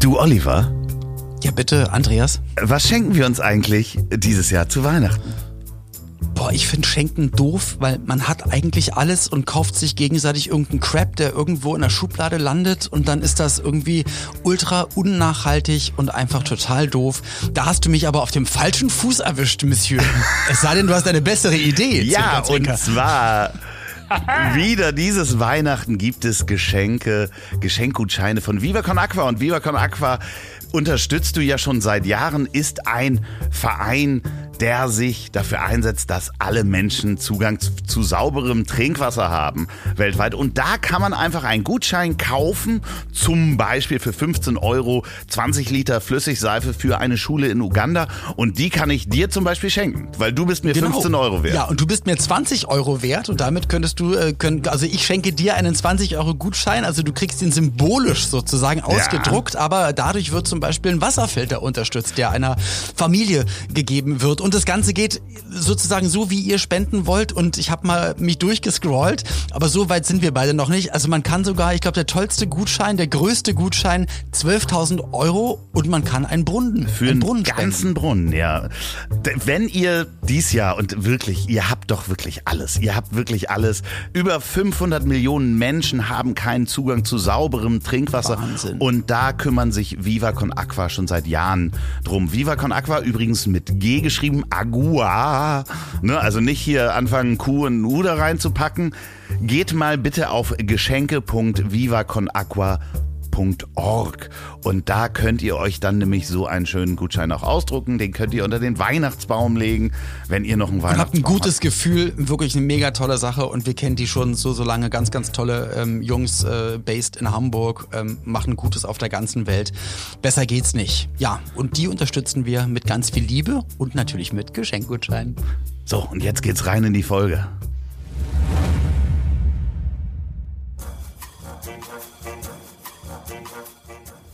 Du, Oliver, Ja, bitte, Andreas. was schenken wir uns eigentlich dieses Jahr zu Weihnachten? Boah, ich finde Schenken doof, weil man hat eigentlich alles und kauft sich gegenseitig irgendeinen Crap, der irgendwo in der Schublade landet und dann ist das irgendwie ultra unnachhaltig und einfach total doof. Da hast du mich aber auf dem falschen Fuß erwischt, Monsieur. es sei denn, du hast eine bessere Idee. Ja, und zwar wieder dieses Weihnachten gibt es Geschenke, Geschenkgutscheine von Viva Con Aqua. Und Viva Con Aqua unterstützt du ja schon seit Jahren, ist ein Verein, der sich dafür einsetzt, dass alle Menschen Zugang zu, zu sauberem Trinkwasser haben weltweit. Und da kann man einfach einen Gutschein kaufen, zum Beispiel für 15 Euro 20 Liter Flüssigseife für eine Schule in Uganda. Und die kann ich dir zum Beispiel schenken, weil du bist mir 15 Euro wert. Genau. Ja, und du bist mir 20 Euro wert und damit könntest du, äh, können, also ich schenke dir einen 20 Euro Gutschein, also du kriegst den symbolisch sozusagen ausgedruckt, aber dadurch wird zum Beispiel ein Wasserfilter unterstützt, der einer Familie gegeben wird. Und das Ganze geht sozusagen so, wie ihr spenden wollt. Und ich habe mal mich durchgescrollt, aber so weit sind wir beide noch nicht. Also man kann sogar, ich glaube, der tollste Gutschein, der größte Gutschein, 12.000 Euro und man kann einen Brunnen, Für einen einen Brunnen ganzen Brunnen, ja. Wenn ihr dies Jahr und wirklich, ihr habt doch wirklich alles, ihr habt wirklich alles. Über 500 Millionen Menschen haben keinen Zugang zu sauberem Trinkwasser. Wahnsinn. Und da kümmern sich Viva Con Aqua schon seit Jahren drum. Viva Con Aqua übrigens mit G geschrieben, Agua. Ne, also nicht hier anfangen, Q und U da reinzupacken. Geht mal bitte auf geschenke.vivaconaqua.org und da könnt ihr euch dann nämlich so einen schönen Gutschein auch ausdrucken. Den könnt ihr unter den Weihnachtsbaum legen, wenn ihr noch einen Und habt Weihnachtsbaum ein gutes Gefühl, wirklich eine mega tolle Sache und wir kennen die schon so, so lange, ganz, ganz tolle ähm, Jungs, äh, based in Hamburg, ähm, machen Gutes auf der ganzen Welt. Besser geht's nicht. Ja, und die unterstützen wir mit ganz viel Liebe und natürlich mit Geschenkgutscheinen. So, und jetzt geht's rein in die Folge.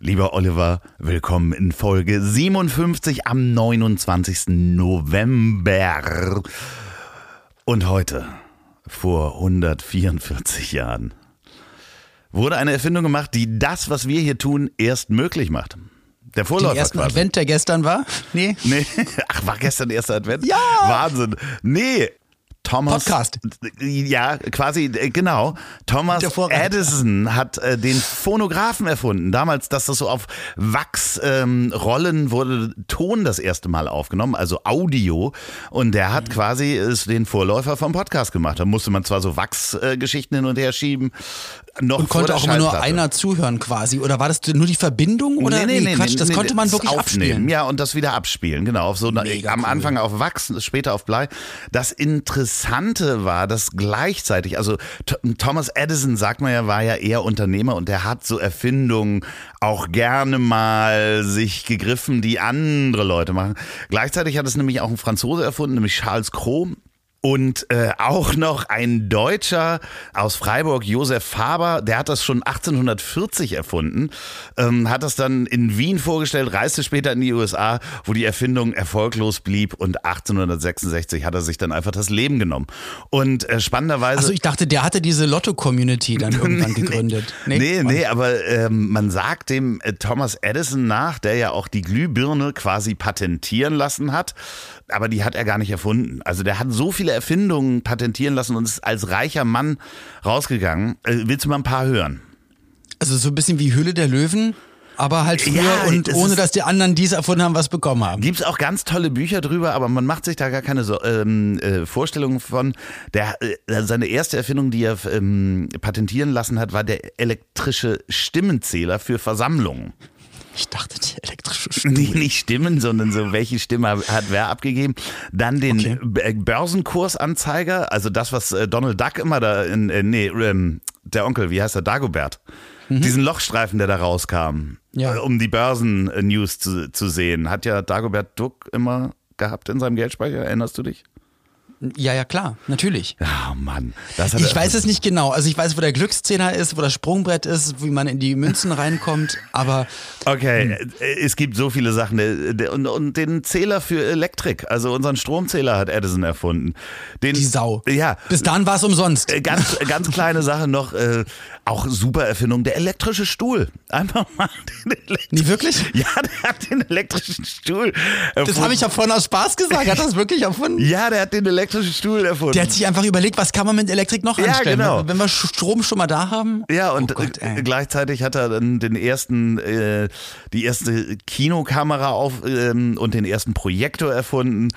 Lieber Oliver, willkommen in Folge 57 am 29. November. Und heute, vor 144 Jahren, wurde eine Erfindung gemacht, die das, was wir hier tun, erst möglich macht. Der Den Vorläufer ersten quasi. Advent, der gestern war? Nee. Nee, ach, war gestern erster Advent? Ja! Wahnsinn. Nee. Thomas. Podcast. Ja, quasi, äh, genau. Thomas. Edison hat äh, den Phonographen erfunden. Damals, dass das so auf Wachsrollen ähm, wurde Ton das erste Mal aufgenommen, also Audio. Und der Mhm. hat quasi ist den Vorläufer vom Podcast gemacht. Da musste man zwar so Wachsgeschichten äh, hin und her schieben. Noch Und konnte auch immer nur einer zuhören quasi. Oder war das nur die Verbindung? Oder Quatsch, das nee, konnte man das wirklich aufnehmen. abspielen. Ja, und das wieder abspielen, genau. Auf so eine, am cool. Anfang auf Wachs, später auf Blei. Das Interessante war, dass gleichzeitig, also Th- Thomas Edison, sagt man ja, war ja eher Unternehmer und der hat so Erfindungen auch gerne mal sich gegriffen, die andere Leute machen. Gleichzeitig hat es nämlich auch ein Franzose erfunden, nämlich Charles Cros. Und äh, auch noch ein Deutscher aus Freiburg, Josef Faber, der hat das schon 1840 erfunden, ähm, hat das dann in Wien vorgestellt, reiste später in die USA, wo die Erfindung erfolglos blieb und 1866 hat er sich dann einfach das Leben genommen. Und äh, spannenderweise... Also ich dachte, der hatte diese Lotto-Community dann irgendwann gegründet. Nee, nee, aber ähm, man sagt dem äh, Thomas Edison nach, der ja auch die Glühbirne quasi patentieren lassen hat, aber die hat er gar nicht erfunden. Also der hat so viele Erfindungen patentieren lassen und ist als reicher Mann rausgegangen. Äh, willst du mal ein paar hören? Also so ein bisschen wie Höhle der Löwen, aber halt früher Ja, und ohne, dass die anderen dies erfunden haben, was bekommen haben. Gibt's auch ganz tolle Bücher drüber, aber man macht sich da gar keine so, ähm, äh, Vorstellungen von. Der, äh, seine erste Erfindung, die er ähm, patentieren lassen hat, war der elektrische Stimmenzähler für Versammlungen. Ich dachte, die elektrische Stimme. Nee, nicht Stimmen, sondern so, welche Stimme hat wer abgegeben. Dann den Okay. Äh, Börsenkursanzeiger, also das, was äh, Donald Duck immer da in, äh, nee, ähm, der Onkel, wie heißt er, Dagobert. Diesen Lochstreifen, der da rauskam, Ja. äh, um die Börsen-News zu, zu sehen, hat ja Dagobert Duck immer gehabt in seinem Geldspeicher. Erinnerst du dich? Ja, ja, klar, natürlich. Ja, Mann. Das hat Ich weiß es nicht genau. Also ich weiß, wo der Glückszehner ist, wo das Sprungbrett ist, wie man in die Münzen reinkommt, aber Okay, äh, es gibt so viele Sachen. Der- Und, und den Zähler für Elektrik, also unseren Stromzähler hat Edison erfunden. Den, die Sau. Ja, Bis dahin war es umsonst. Äh, Ganz, ganz kleine Sache noch, äh, auch super Erfindung, der elektrische Stuhl. Einfach mal den elektrischen Nie wirklich? Ja, der hat den elektrischen Stuhl erfunden. Das habe ich ja vorhin aus Spaß gesagt. Hat das wirklich erfunden? Ja, der hat den elektrischen Stuhl erfunden. Der hat sich einfach überlegt, was kann man mit Elektrik noch Ja, anstellen? genau. Wenn wir Strom schon mal da haben. ja, und oh Gott, gleichzeitig hat er dann den ersten, äh, die erste Kinokamera auf ähm, und den ersten Projektor erfunden.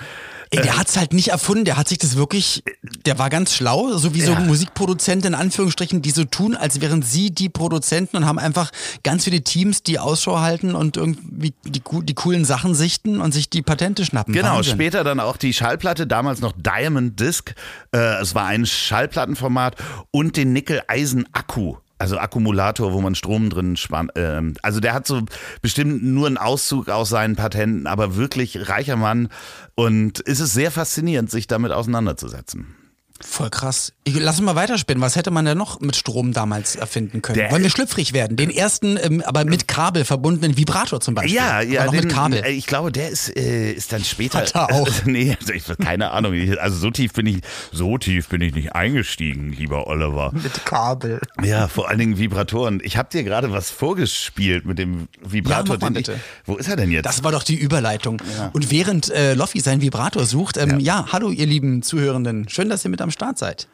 Ey, der hat's halt nicht erfunden, der hat sich das wirklich, der war ganz schlau, so wie so Ja. Musikproduzenten in Anführungsstrichen, die so tun, als wären sie die Produzenten und haben einfach ganz viele Teams, die Ausschau halten und irgendwie die, die coolen Sachen sichten und sich die Patente schnappen. Genau, Wahnsinn. später dann auch die Schallplatte, damals noch Diamond Disc. Äh, es war ein Schallplattenformat und den Nickel-Eisen-Akku. Also Akkumulator, wo man Strom drin spann. Ähm, also der hat so bestimmt nur einen Auszug aus seinen Patenten, aber wirklich reicher Mann. Und es ist sehr faszinierend, sich damit auseinanderzusetzen. Voll krass. Ich, lass uns mal weiterspinnen. Was hätte man denn noch mit Strom damals erfinden können? Der- Wollen wir schlüpfrig werden? Den ersten, ähm, aber mit Kabel verbundenen Vibrator zum Beispiel. Ja, ja, den, mit Kabel. äh, ich glaube, der ist, äh, ist dann später. Hat er auch. nee, also ich, keine Ahnung. Also so tief bin ich, so tief bin ich nicht eingestiegen, lieber Oliver. mit Kabel. Ja, vor allen Dingen Vibratoren. Ich habe dir gerade was vorgespielt mit dem Vibrator. Ja, mal den ich, bitte. wo ist er denn jetzt? Das war doch die Überleitung. Und während äh, Loffi seinen Vibrator sucht, ähm, ja. hallo ihr lieben Zuhörenden, schön, dass ihr mit am Start seid.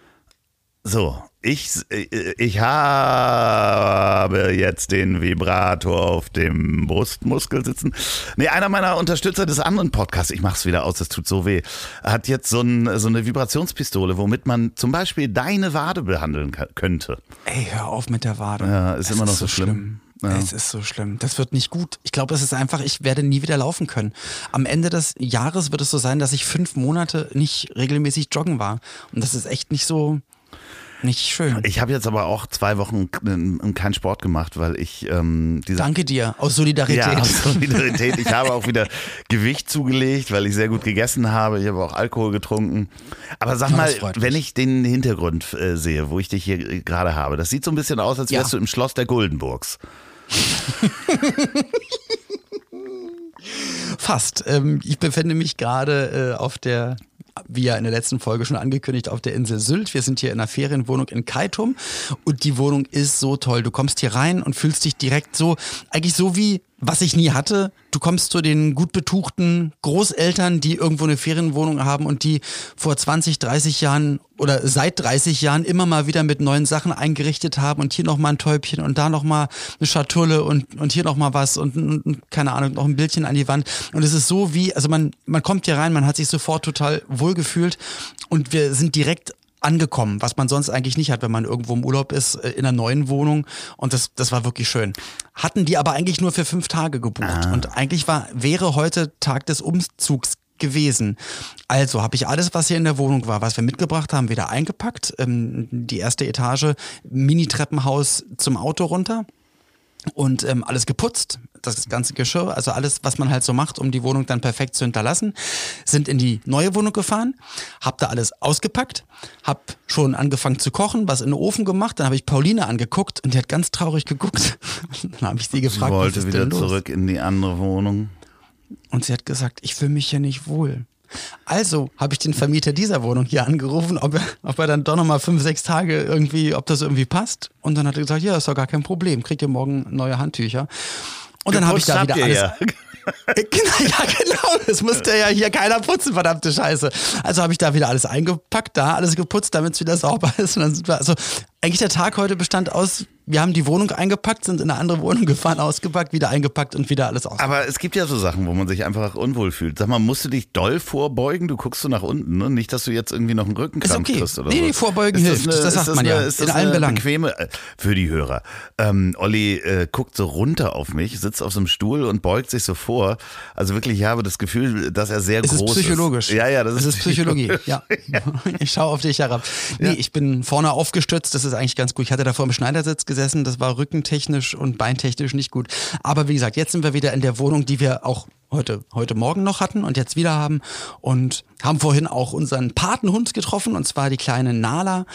so, ich, äh, ich habe jetzt den Vibrator auf dem Brustmuskel sitzen. Nee, einer meiner Unterstützer des anderen Podcasts, ich mach's wieder aus, das tut so weh, hat jetzt so, ein, so eine Vibrationspistole, womit man zum Beispiel deine Wade behandeln könnte. Ey, hör auf mit der Wade. Ja, ist Es immer noch so schlimm. Ja. Es ist so schlimm. Das wird nicht gut. Ich glaube, es ist einfach, ich werde nie wieder laufen können. Am Ende des Jahres wird es so sein, dass ich fünf Monate nicht regelmäßig joggen war. Und das ist echt nicht so, nicht schön. Ich habe jetzt aber auch zwei Wochen keinen Sport gemacht, weil ich ähm, diese Danke dir, aus Solidarität. Ja, aus Solidarität. Ich habe auch wieder Gewicht zugelegt, weil ich sehr gut gegessen habe. Ich habe auch Alkohol getrunken. Aber sag mal, wenn ich den Hintergrund äh, sehe, wo ich dich hier äh, gerade habe, das sieht so ein bisschen aus, als Ja. wärst du im Schloss der Guldenburgs. Fast. Ähm, ich befinde mich gerade äh, auf der, wie ja in der letzten Folge schon angekündigt, auf der Insel Sylt. Wir sind hier in einer Ferienwohnung in Kaitum und die Wohnung ist so toll. Du kommst hier rein und fühlst dich direkt so, eigentlich so wie, was ich nie hatte. Du kommst zu den gut betuchten Großeltern, die irgendwo eine Ferienwohnung haben und die vor 20, 30 Jahren oder seit 30 Jahren immer mal wieder mit neuen Sachen eingerichtet haben und hier nochmal ein Täubchen und da nochmal eine Schatulle und, und hier nochmal was und, und, keine Ahnung, noch ein Bildchen an die Wand. Und es ist so wie, also man, man kommt hier rein, man hat sich sofort total wohl gefühlt und wir sind direkt angekommen, was man sonst eigentlich nicht hat, wenn man irgendwo im Urlaub ist, äh, in einer neuen Wohnung. Und das, das war wirklich schön. Hatten die aber eigentlich nur für fünf Tage gebucht. Und eigentlich war, wäre heute Tag des Umzugs gewesen. Also habe ich alles, was hier in der Wohnung war, was wir mitgebracht haben, wieder eingepackt. Ähm, die erste Etage, Mini-Treppenhaus zum Auto runter und ähm, alles geputzt, das ganze Geschirr, also alles, was man halt so macht, um die Wohnung dann perfekt zu hinterlassen, sind in die neue Wohnung gefahren, hab da alles ausgepackt, hab schon angefangen zu kochen, was in den Ofen gemacht, dann habe ich Pauline angeguckt und die hat ganz traurig geguckt. dann habe ich sie gefragt, was wollte ist wieder denn los? zurück in die andere Wohnung. Und sie hat gesagt, ich fühle mich hier nicht wohl. Also habe ich den Vermieter dieser Wohnung hier angerufen, ob er, ob er dann doch nochmal fünf, sechs Tage irgendwie, ob das irgendwie passt. Und dann hat er gesagt, ja, ist doch gar kein Problem, kriegt ihr morgen neue Handtücher. Und dann habe ich da wieder alles. ja. Genau, ja, genau. Das musste ja hier keiner putzen, verdammte Scheiße. Also habe ich da wieder alles eingepackt, da alles geputzt, damit es wieder sauber ist. Und dann sind wir, also eigentlich der Tag heute bestand aus, wir haben die Wohnung eingepackt, sind in eine andere Wohnung gefahren, ausgepackt, wieder eingepackt und wieder alles aus. Aber es gibt ja so Sachen, wo man sich einfach unwohl fühlt. Sag mal, musst du dich doll vorbeugen? Du guckst so nach unten, ne? Nicht, dass du jetzt irgendwie noch einen Rückenkrampf Ist okay. kriegst oder Nee, so. nee, vorbeugen Ist hilft. Das ist sagt man ja. Ist In das allen eine Belangen. bequeme, äh, für die Hörer. Ähm, Olli äh, guckt so runter auf mich, sitzt auf so einem Stuhl und beugt sich so vor. Also wirklich, ich habe das Gefühl, dass er sehr Es ist groß psychologisch. ist. Ja, ja, das ist, ist Psychologie. Ja. Ich schaue auf dich herab. Nee, ich bin vorne aufgestützt, das ist eigentlich ganz gut. Ich hatte da vor dem Schneidersitz gesessen gesessen. Das war rückentechnisch und beintechnisch nicht gut. Aber wie gesagt, jetzt sind wir wieder in der Wohnung, die wir auch heute, heute Morgen noch hatten und jetzt wieder haben und haben vorhin auch unseren Patenhund getroffen und zwar die kleine Nala,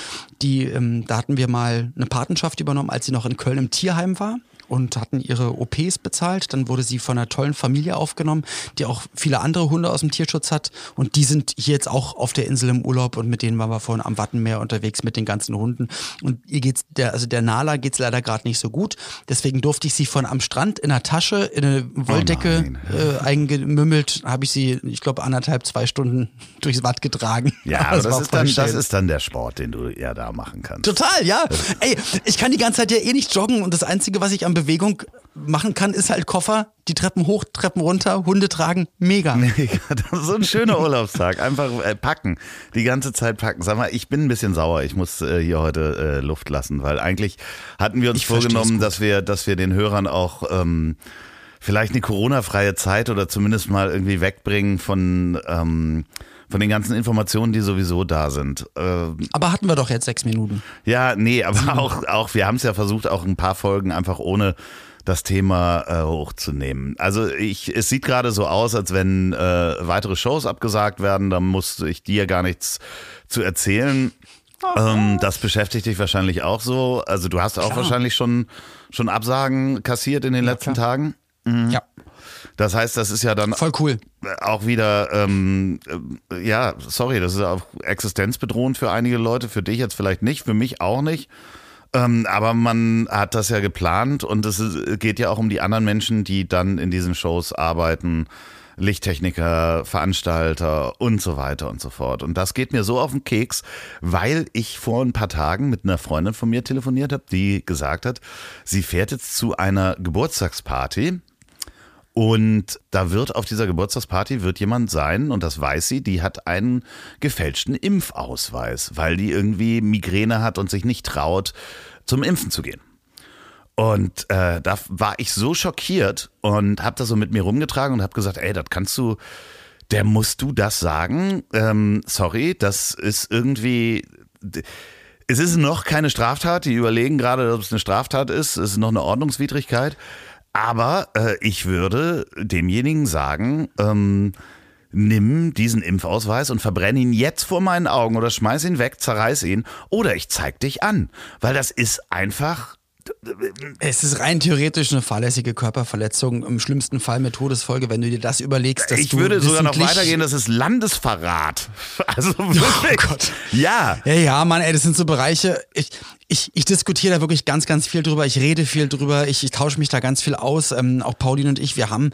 die, ähm, da hatten wir mal eine Patenschaft übernommen, als sie noch in Köln im Tierheim war und hatten ihre OPs bezahlt. Dann wurde sie von einer tollen Familie aufgenommen, die auch viele andere Hunde aus dem Tierschutz hat. Und die sind hier jetzt auch auf der Insel im Urlaub und mit denen waren wir vorhin am Wattenmeer unterwegs mit den ganzen Hunden. Und ihr geht's, der, also der Nala geht's leider gerade nicht so gut. Deswegen durfte ich sie von am Strand in einer Tasche, in eine Wolldecke oh äh, eingemümmelt, habe ich sie, ich glaube, anderthalb, zwei Stunden durchs Watt getragen. Ja, das, das ist, dann, das ist dann der Sport, den du ja da machen kannst. Total, ja. Ey, ich kann die ganze Zeit ja eh nicht joggen und das Einzige, was ich am Bewegung machen kann, ist halt Koffer, die Treppen hoch, Treppen runter, Hunde tragen, mega. Mega, das ist so ein schöner Urlaubstag. Einfach äh, packen, die ganze Zeit packen. Sag mal, ich bin ein bisschen sauer. Ich muss äh, hier heute äh, Luft lassen, weil eigentlich hatten wir uns ich vorgenommen, dass wir, dass wir den Hörern auch ähm, vielleicht eine Corona-freie Zeit oder zumindest mal irgendwie wegbringen von ähm, von den ganzen Informationen, die sowieso da sind. Ähm, aber hatten wir doch jetzt sechs Minuten. Ja, nee, aber auch, auch wir haben es ja versucht, auch ein paar Folgen einfach ohne das Thema äh, hochzunehmen. Also ich, es sieht gerade so aus, als wenn äh, weitere Shows abgesagt werden. Da musste ich dir gar nichts zu erzählen. Ähm, das beschäftigt dich wahrscheinlich auch so. Also du hast auch klar. wahrscheinlich schon, schon Absagen kassiert in den ja, letzten klar. Tagen. Mhm. Ja. Das heißt, das ist ja dann voll cool. Auch wieder, ähm, äh, ja, sorry, das ist auch existenzbedrohend für einige Leute, für dich jetzt vielleicht nicht, für mich auch nicht. Ähm, aber man hat das ja geplant und es geht ja auch um die anderen Menschen, die dann in diesen Shows arbeiten. Lichttechniker, Veranstalter und so weiter und so fort. Und das geht mir so auf den Keks, weil ich vor ein paar Tagen mit einer Freundin von mir telefoniert habe, die gesagt hat, sie fährt jetzt zu einer Geburtstagsparty und da wird auf dieser Geburtstagsparty wird jemand sein, und das weiß sie, die hat einen gefälschten Impfausweis, weil die irgendwie Migräne hat und sich nicht traut, zum Impfen zu gehen. Und äh, da war ich so schockiert und habe das so mit mir rumgetragen und habe gesagt, ey, das kannst du, der musst du das sagen. Ähm, sorry, das ist irgendwie. Es ist noch keine Straftat. Die überlegen gerade, ob es eine Straftat ist. Es ist noch eine Ordnungswidrigkeit. Aber äh, ich würde demjenigen sagen, ähm, nimm diesen Impfausweis und verbrenne ihn jetzt vor meinen Augen oder schmeiß ihn weg, zerreiß ihn oder ich zeig dich an. Weil das ist einfach es ist rein theoretisch eine fahrlässige Körperverletzung, im schlimmsten Fall mit Todesfolge, wenn du dir das überlegst. Dass ich würde sogar noch weitergehen, das ist Landesverrat. Also oh wirklich. Oh Gott. Ja. Ja, ja, Mann, ey, das sind so Bereiche. Ich, ich, ich diskutiere da wirklich ganz, ganz viel drüber. Ich rede viel drüber. Ich, ich tausche mich da ganz viel aus. Ähm, auch Pauline und ich, wir haben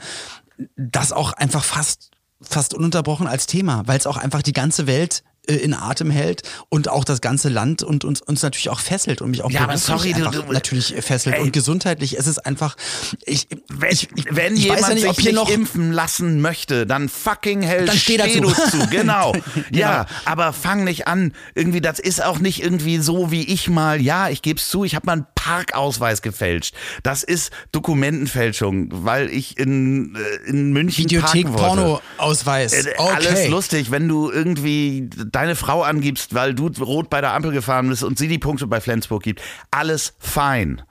das auch einfach fast fast ununterbrochen als Thema, weil es auch einfach die ganze Welt in Atem hält und auch das ganze Land und uns, uns natürlich auch fesselt und mich auch ja, aber sorry, du, du, natürlich fesselt ey, und gesundheitlich ist es einfach ich, wenn, ich, ich, wenn ich jemand ja nicht, sich nicht noch, impfen lassen möchte, dann fucking hell dann steh, steh du zu, genau. genau. Ja, aber fang nicht an, irgendwie das ist auch nicht irgendwie so wie ich mal, ja, ich gebe es zu, ich habe mal einen Parkausweis gefälscht. Das ist Dokumentenfälschung, weil ich in äh, in München Videothek Porno Ausweis. Äh, okay. Alles lustig, wenn du irgendwie deine Frau angibst, weil du rot bei der Ampel gefahren bist und sie die Punkte bei Flensburg gibt. Alles fein.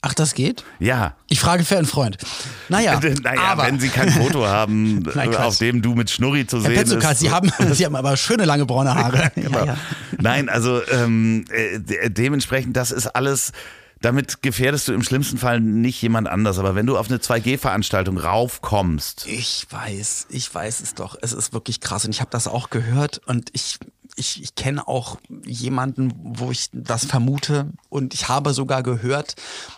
Ach, das geht? Ja. Ich frage für einen Freund. Naja, naja aber wenn Sie kein Foto haben, Nein, auf dem du mit Schnurri zu Herr sehen Petzokat, ist. Sie haben, Sie haben aber schöne lange braune Haare. genau. ja, ja. Nein, also ähm, äh, dementsprechend, das ist alles damit gefährdest du im schlimmsten Fall nicht jemand anders. Aber wenn du auf eine 2G-Veranstaltung raufkommst. Ich weiß, ich weiß es doch. Es ist wirklich krass. Und ich habe das auch gehört und ich ich, ich kenne auch jemanden, wo ich das vermute und ich habe sogar gehört,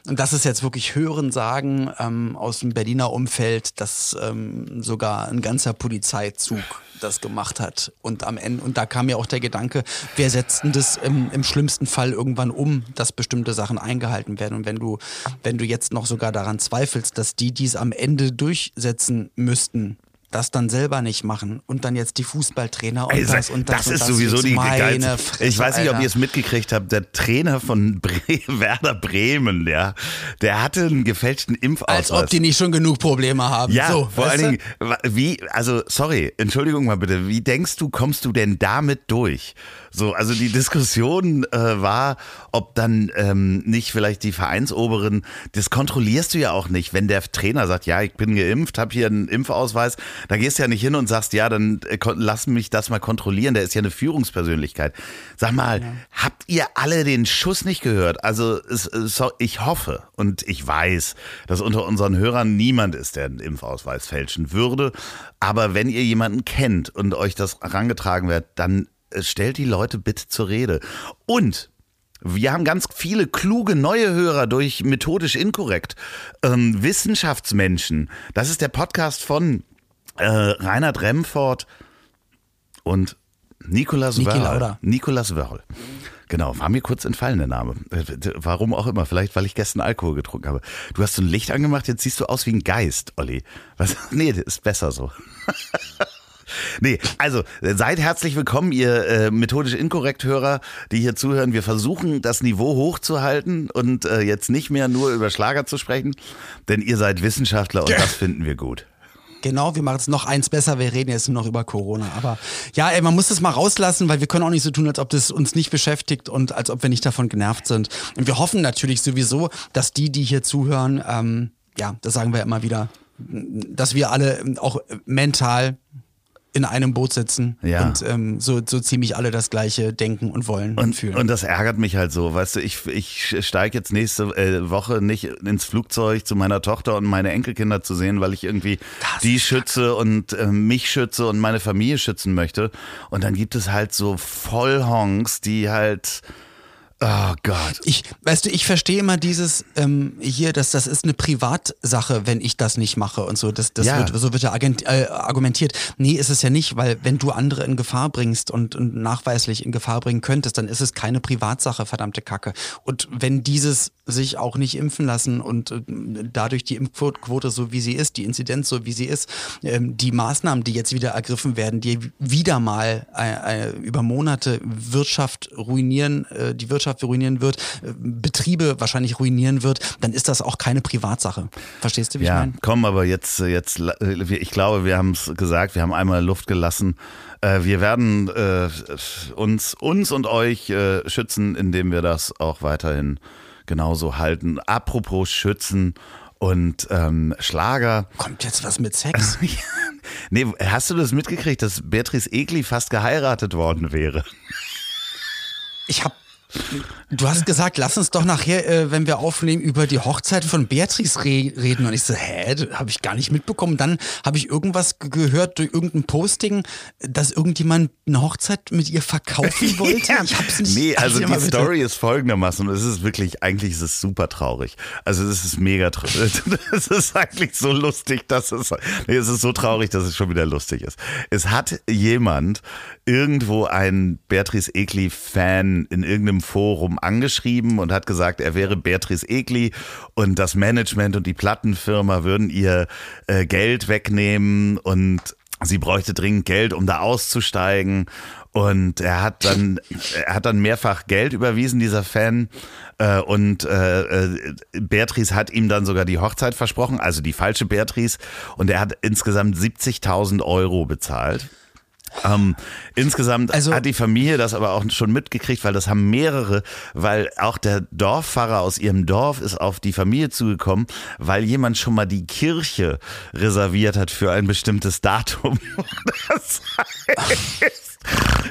und das ist jetzt wirklich Hören sagen ähm, aus dem Berliner Umfeld, dass ähm, sogar ein ganzer Polizeizug das gemacht hat. Und am Ende, und da kam ja auch der Gedanke, wer setzt denn das im, im schlimmsten Fall irgendwann um, dass bestimmte Sachen eingehalten werden? Und wenn du, wenn du jetzt noch sogar daran zweifelst, dass die dies am Ende durchsetzen müssten, das dann selber nicht machen und dann jetzt die Fußballtrainer und Also, das und das das und ist das sowieso die meine geilste. Fresse, Ich weiß nicht, ob Alter. ihr es mitgekriegt habt. Der Trainer von Bre Werder Bremen, ja, der hatte einen gefälschten Impfausweis. Als ob die nicht schon genug Probleme haben. Ja, so, vor allen? Dingen, wie, also sorry, Entschuldigung mal bitte, wie denkst du, kommst du denn damit durch? So, also die Diskussion äh, war, ob dann ähm, nicht vielleicht die Vereinsoberen, das kontrollierst du ja auch nicht, wenn der Trainer sagt, ja, ich bin geimpft, habe hier einen Impfausweis, da gehst du ja nicht hin und sagst, ja, dann äh, lass mich das mal kontrollieren, der ist ja eine Führungspersönlichkeit. Sag mal, habt ihr alle den Schuss nicht gehört? Also so- ich hoffe und ich weiß, dass unter unseren Hörern niemand ist, der einen Impfausweis fälschen würde. Aber wenn ihr jemanden kennt und euch das herangetragen wird, dann äh, stellt die Leute bitte zur Rede. Und wir haben ganz viele kluge neue Hörer durch methodisch inkorrekt. Ähm, Wissenschaftsmenschen. Das ist der Podcast von äh, Reinhard Remford und Nikolas Wörl. Nikolas Wörl. Genau, war mir kurz entfallen der Name. Äh, Warum auch immer, vielleicht weil ich gestern Alkohol getrunken habe. Du hast so ein Licht angemacht, jetzt siehst du aus wie ein Geist, Olli. Was? Nee, das ist besser so. Nee, also seid herzlich willkommen, ihr äh, methodisch inkorrekt Hörer, die hier zuhören. Wir versuchen, das Niveau hochzuhalten und äh, jetzt nicht mehr nur über Schlager zu sprechen, denn ihr seid Wissenschaftler und das finden wir gut. Genau, wir machen es noch eins besser. Wir reden jetzt nur noch über Corona. Aber ja, ey, man muss das mal rauslassen, weil wir können auch nicht so tun, als ob das uns nicht beschäftigt und als ob wir nicht davon genervt sind. Und wir hoffen natürlich sowieso, dass die, die hier zuhören, ähm, ja, das sagen wir immer wieder, dass wir alle auch mental in einem Boot sitzen Ja. und ähm, so, so ziemlich alle das Gleiche denken und wollen und, Und, fühlen. und das ärgert mich halt so, weißt du, ich, ich steige jetzt nächste äh, Woche nicht ins Flugzeug zu meiner Tochter und meine Enkelkinder zu sehen, weil ich irgendwie Das die schütze und äh, mich schütze und meine Familie schützen möchte. Und dann gibt es halt so Vollhonks, die halt, oh Gott. Ich, weißt du, ich verstehe immer dieses ähm, hier, dass das ist eine Privatsache, wenn ich das nicht mache und so. Das, das Ja. wird, so wird ja agent, äh, argumentiert. Nee, ist es ja nicht, weil wenn du andere in Gefahr bringst und, und nachweislich in Gefahr bringen könntest, dann ist es keine Privatsache, verdammte Kacke. Und wenn dieses sich auch nicht impfen lassen und äh, dadurch die Impfquote so wie sie ist, die Inzidenz so wie sie ist, ähm, die Maßnahmen, die jetzt wieder ergriffen werden, die wieder mal äh, äh, über Monate Wirtschaft ruinieren, äh, die Wirtschaft ruinieren wird, äh, Betriebe wahrscheinlich ruinieren wird, dann ist das auch keine Privatsache. Verstehst du, wie ich Ja, meine? komm, aber jetzt, jetzt, äh, ich glaube, wir haben es gesagt, wir haben einmal Luft gelassen. Äh, Wir werden äh, uns, uns und euch äh, schützen, indem wir das auch weiterhin genauso halten. Apropos schützen und ähm, Schlager. Kommt jetzt was mit Sex? Nee, hast du das mitgekriegt, dass Beatrice Egli fast geheiratet worden wäre? Ich hab. Du hast gesagt, lass uns doch nachher, äh, wenn wir aufnehmen, über die Hochzeit von Beatrice re reden. Und ich so, hä, habe ich gar nicht mitbekommen. Dann habe ich irgendwas ge- gehört durch irgendein Posting, dass irgendjemand eine Hochzeit mit ihr verkaufen wollte. Ich hab's nicht. Nee, also die bitte. Story ist folgendermaßen und es ist wirklich, eigentlich ist es super traurig. Also es ist mega traurig. Es ist eigentlich so lustig, dass es, nee, es ist so traurig, dass es schon wieder lustig ist. Es hat jemand irgendwo ein Beatrice Egli-Fan in irgendeinem Forum angeschrieben und hat gesagt, er wäre Beatrice Egli und das Management und die Plattenfirma würden ihr äh, Geld wegnehmen und sie bräuchte dringend Geld, um da auszusteigen. Und er hat dann, er hat dann mehrfach Geld überwiesen, dieser Fan. Äh, und äh, äh, Beatrice hat ihm dann sogar die Hochzeit versprochen, also die falsche Beatrice. Und er hat insgesamt 70.000 Euro bezahlt. Ähm, insgesamt Also- hat die Familie das aber auch schon mitgekriegt, weil das haben mehrere, weil auch der Dorfpfarrer aus ihrem Dorf ist auf die Familie zugekommen, weil jemand schon mal die Kirche reserviert hat für ein bestimmtes Datum. Das heißt,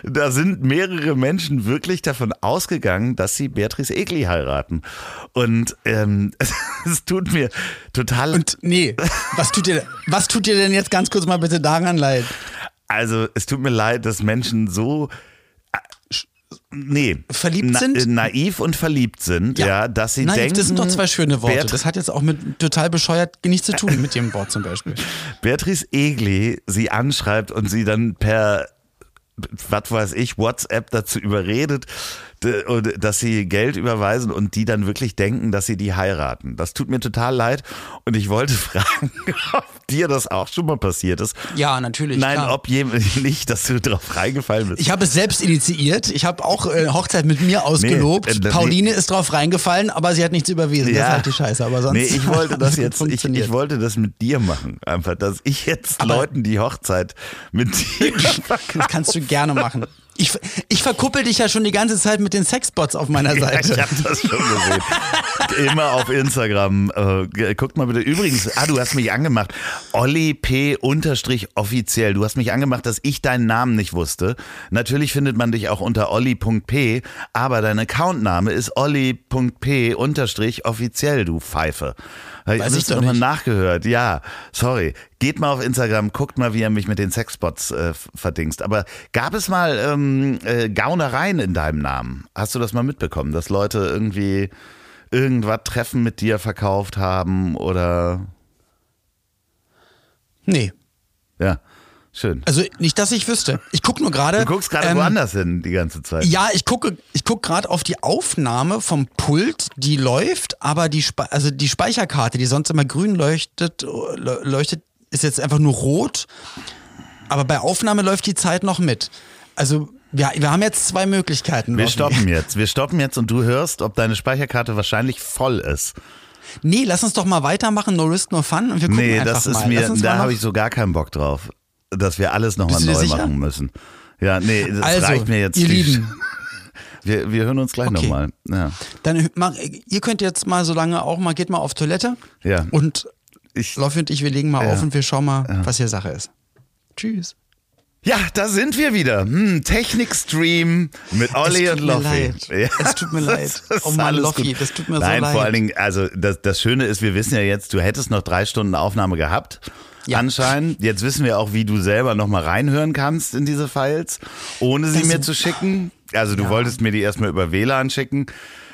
da sind mehrere Menschen wirklich davon ausgegangen, dass sie Beatrice Egli heiraten. Und ähm, es tut mir total Und nee, was tut dir, was tut dir denn jetzt ganz kurz mal bitte daran leid? Also, es tut mir leid, dass Menschen so. äh, Nee. Verliebt sind? äh, Naiv und verliebt sind, ja, dass sie Nein, denken. das sind doch zwei schöne Worte. Beat- Das hat jetzt auch mit total bescheuert nichts zu tun mit dem Wort zum Beispiel. Beatrice Egli sie anschreibt und sie dann per, was weiß ich, WhatsApp dazu überredet, dass sie Geld überweisen und die dann wirklich denken, dass sie die heiraten. Das tut mir total leid und ich wollte fragen, ob dir das auch schon mal passiert ist. Ja, natürlich. Nein, klar. ob jemand nicht, dass du drauf reingefallen bist. Ich habe es selbst initiiert. Ich habe auch äh, Hochzeit mit mir ausgelobt. Nee, äh, nee. Pauline ist drauf reingefallen, aber sie hat nichts überwiesen. Das ist halt die Scheiße. Aber sonst nee, ich wollte das jetzt, ich, ich wollte das mit dir machen. Einfach, dass ich jetzt Aber- Leuten die Hochzeit mit dir Das kannst du gerne machen. Ich, ich verkuppel dich ja schon die ganze Zeit mit den Sexbots auf meiner Ja, Seite. ich habe das schon gesehen. Immer auf Instagram. Äh, guckt mal bitte. Übrigens, ah, du hast mich angemacht. Olli P. unterstrich offiziell. Du hast mich angemacht, dass ich deinen Namen nicht wusste. Natürlich findet man dich auch unter olli.p, aber dein Accountname ist olli.p unterstrich offiziell, du Pfeife. Weiß Weiß ich hast du doch nochmal nachgehört. Ja, sorry. Geht mal auf Instagram, guckt mal, wie er mich mit den Sexbots äh, verdingst. Aber gab es mal ähm, äh, Gaunereien in deinem Namen? Hast du das mal mitbekommen, dass Leute irgendwie irgendwas Treffen mit dir verkauft haben oder Nee. ja, schön. Also nicht, dass ich wüsste. Ich gucke nur gerade. Du guckst gerade ähm, woanders hin die ganze Zeit. Ja, ich gucke, ich gucke gerade auf die Aufnahme vom Pult, die läuft, aber die, Spe also die Speicherkarte, die sonst immer grün leuchtet, le- leuchtet, ist jetzt einfach nur rot. Aber bei Aufnahme läuft die Zeit noch mit. Also wir, wir haben jetzt zwei Möglichkeiten. Wir stoppen jetzt. Wir stoppen jetzt und du hörst, ob deine Speicherkarte wahrscheinlich voll ist. Nee, lass uns doch mal weitermachen. No risk, no fun. Und wir gucken Nee, das ist mal. mir, da habe ich so gar keinen Bock drauf, dass wir alles nochmal neu sicher? machen müssen. Ja, nee, das Also, reicht mir jetzt. ihr Lieben. Wir, wir hören uns gleich Okay. nochmal. Ja. Dann mach, ihr könnt jetzt mal so lange auch mal, geht mal auf Toilette. Ja. Und Ich, Loffi und ich, wir legen mal Ja. auf und wir schauen mal, was hier Sache ist. Tschüss. Ja, da sind wir wieder. Hm, Technikstream mit Olli und Loffi. Ja. Es tut mir leid. Oh Mann, Loffi, das tut mir so Nein, leid. vor allen Dingen, also das, das Schöne ist, wir wissen ja jetzt, du hättest noch drei Stunden Aufnahme gehabt. Ja. Anscheinend. Jetzt wissen wir auch, wie du selber nochmal reinhören kannst in diese Files, ohne sie Das- mir zu schicken. Also du wolltest mir die erstmal über WLAN schicken.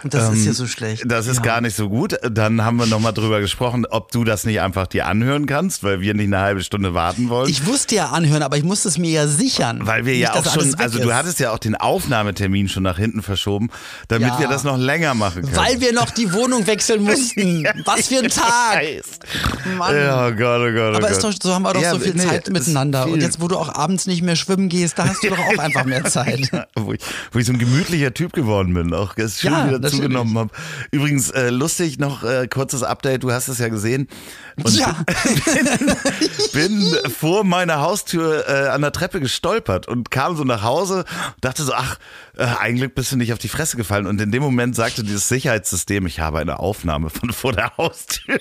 Das ist Ähm, ja so schlecht. Das ist ja. gar nicht so gut. Dann haben wir nochmal drüber gesprochen, ob du das nicht einfach dir anhören kannst, weil wir nicht eine halbe Stunde warten wollen. Ich wusste ja anhören, aber ich musste es mir ja sichern. weil wir Nicht, ja auch schon, also du ist. hattest ja auch den Aufnahmetermin schon nach hinten verschoben, damit Ja. wir das noch länger machen können. Weil wir noch die Wohnung wechseln mussten. Was für ein Tag. Mann. Ja, oh Gott, oh Gott, oh Aber Gott. ist doch, so haben wir doch Ja, so viel nee, Zeit ist miteinander. viel- Und jetzt, wo du auch abends nicht mehr schwimmen gehst, da hast du doch auch einfach mehr Zeit. wo ich, wo ich so ein gemütlicher Typ geworden bin, auch es schön Ja, wieder. Zugenommen habe. Übrigens, äh, lustig, noch äh, kurzes Update, du hast es ja gesehen. Und Ja. bin vor meiner Haustür äh, an der Treppe gestolpert und kam so nach Hause, dachte so, ach, äh, ein Glück bist du nicht auf die Fresse gefallen. Und in dem Moment sagte dieses Sicherheitssystem, ich habe eine Aufnahme von vor der Haustür.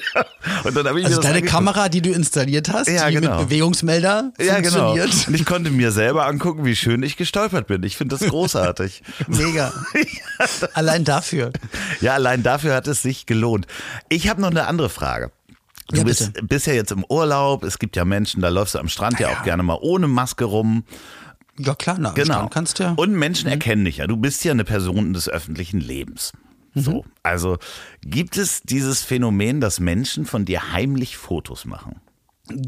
Und dann habe ich Also deine angeguckt. Kamera, die du installiert hast, Ja, die genau. mit Bewegungsmelder Ja, genau. funktioniert. Und ich konnte mir selber angucken, wie schön ich gestolpert bin. Ich finde das großartig. Mega. Allein dafür. Ja, allein dafür hat es sich gelohnt. Ich habe noch eine andere Frage. Du Ja, bist, bist ja jetzt im Urlaub. Es gibt ja Menschen, da läufst du am Strand ja, auch gerne mal ohne Maske rum. Ja klar, na, Genau. Kannst ja. Und Menschen erkennen dich ja. Du bist ja eine Person des öffentlichen Lebens. Mhm. So. Also gibt es dieses Phänomen, dass Menschen von dir heimlich Fotos machen?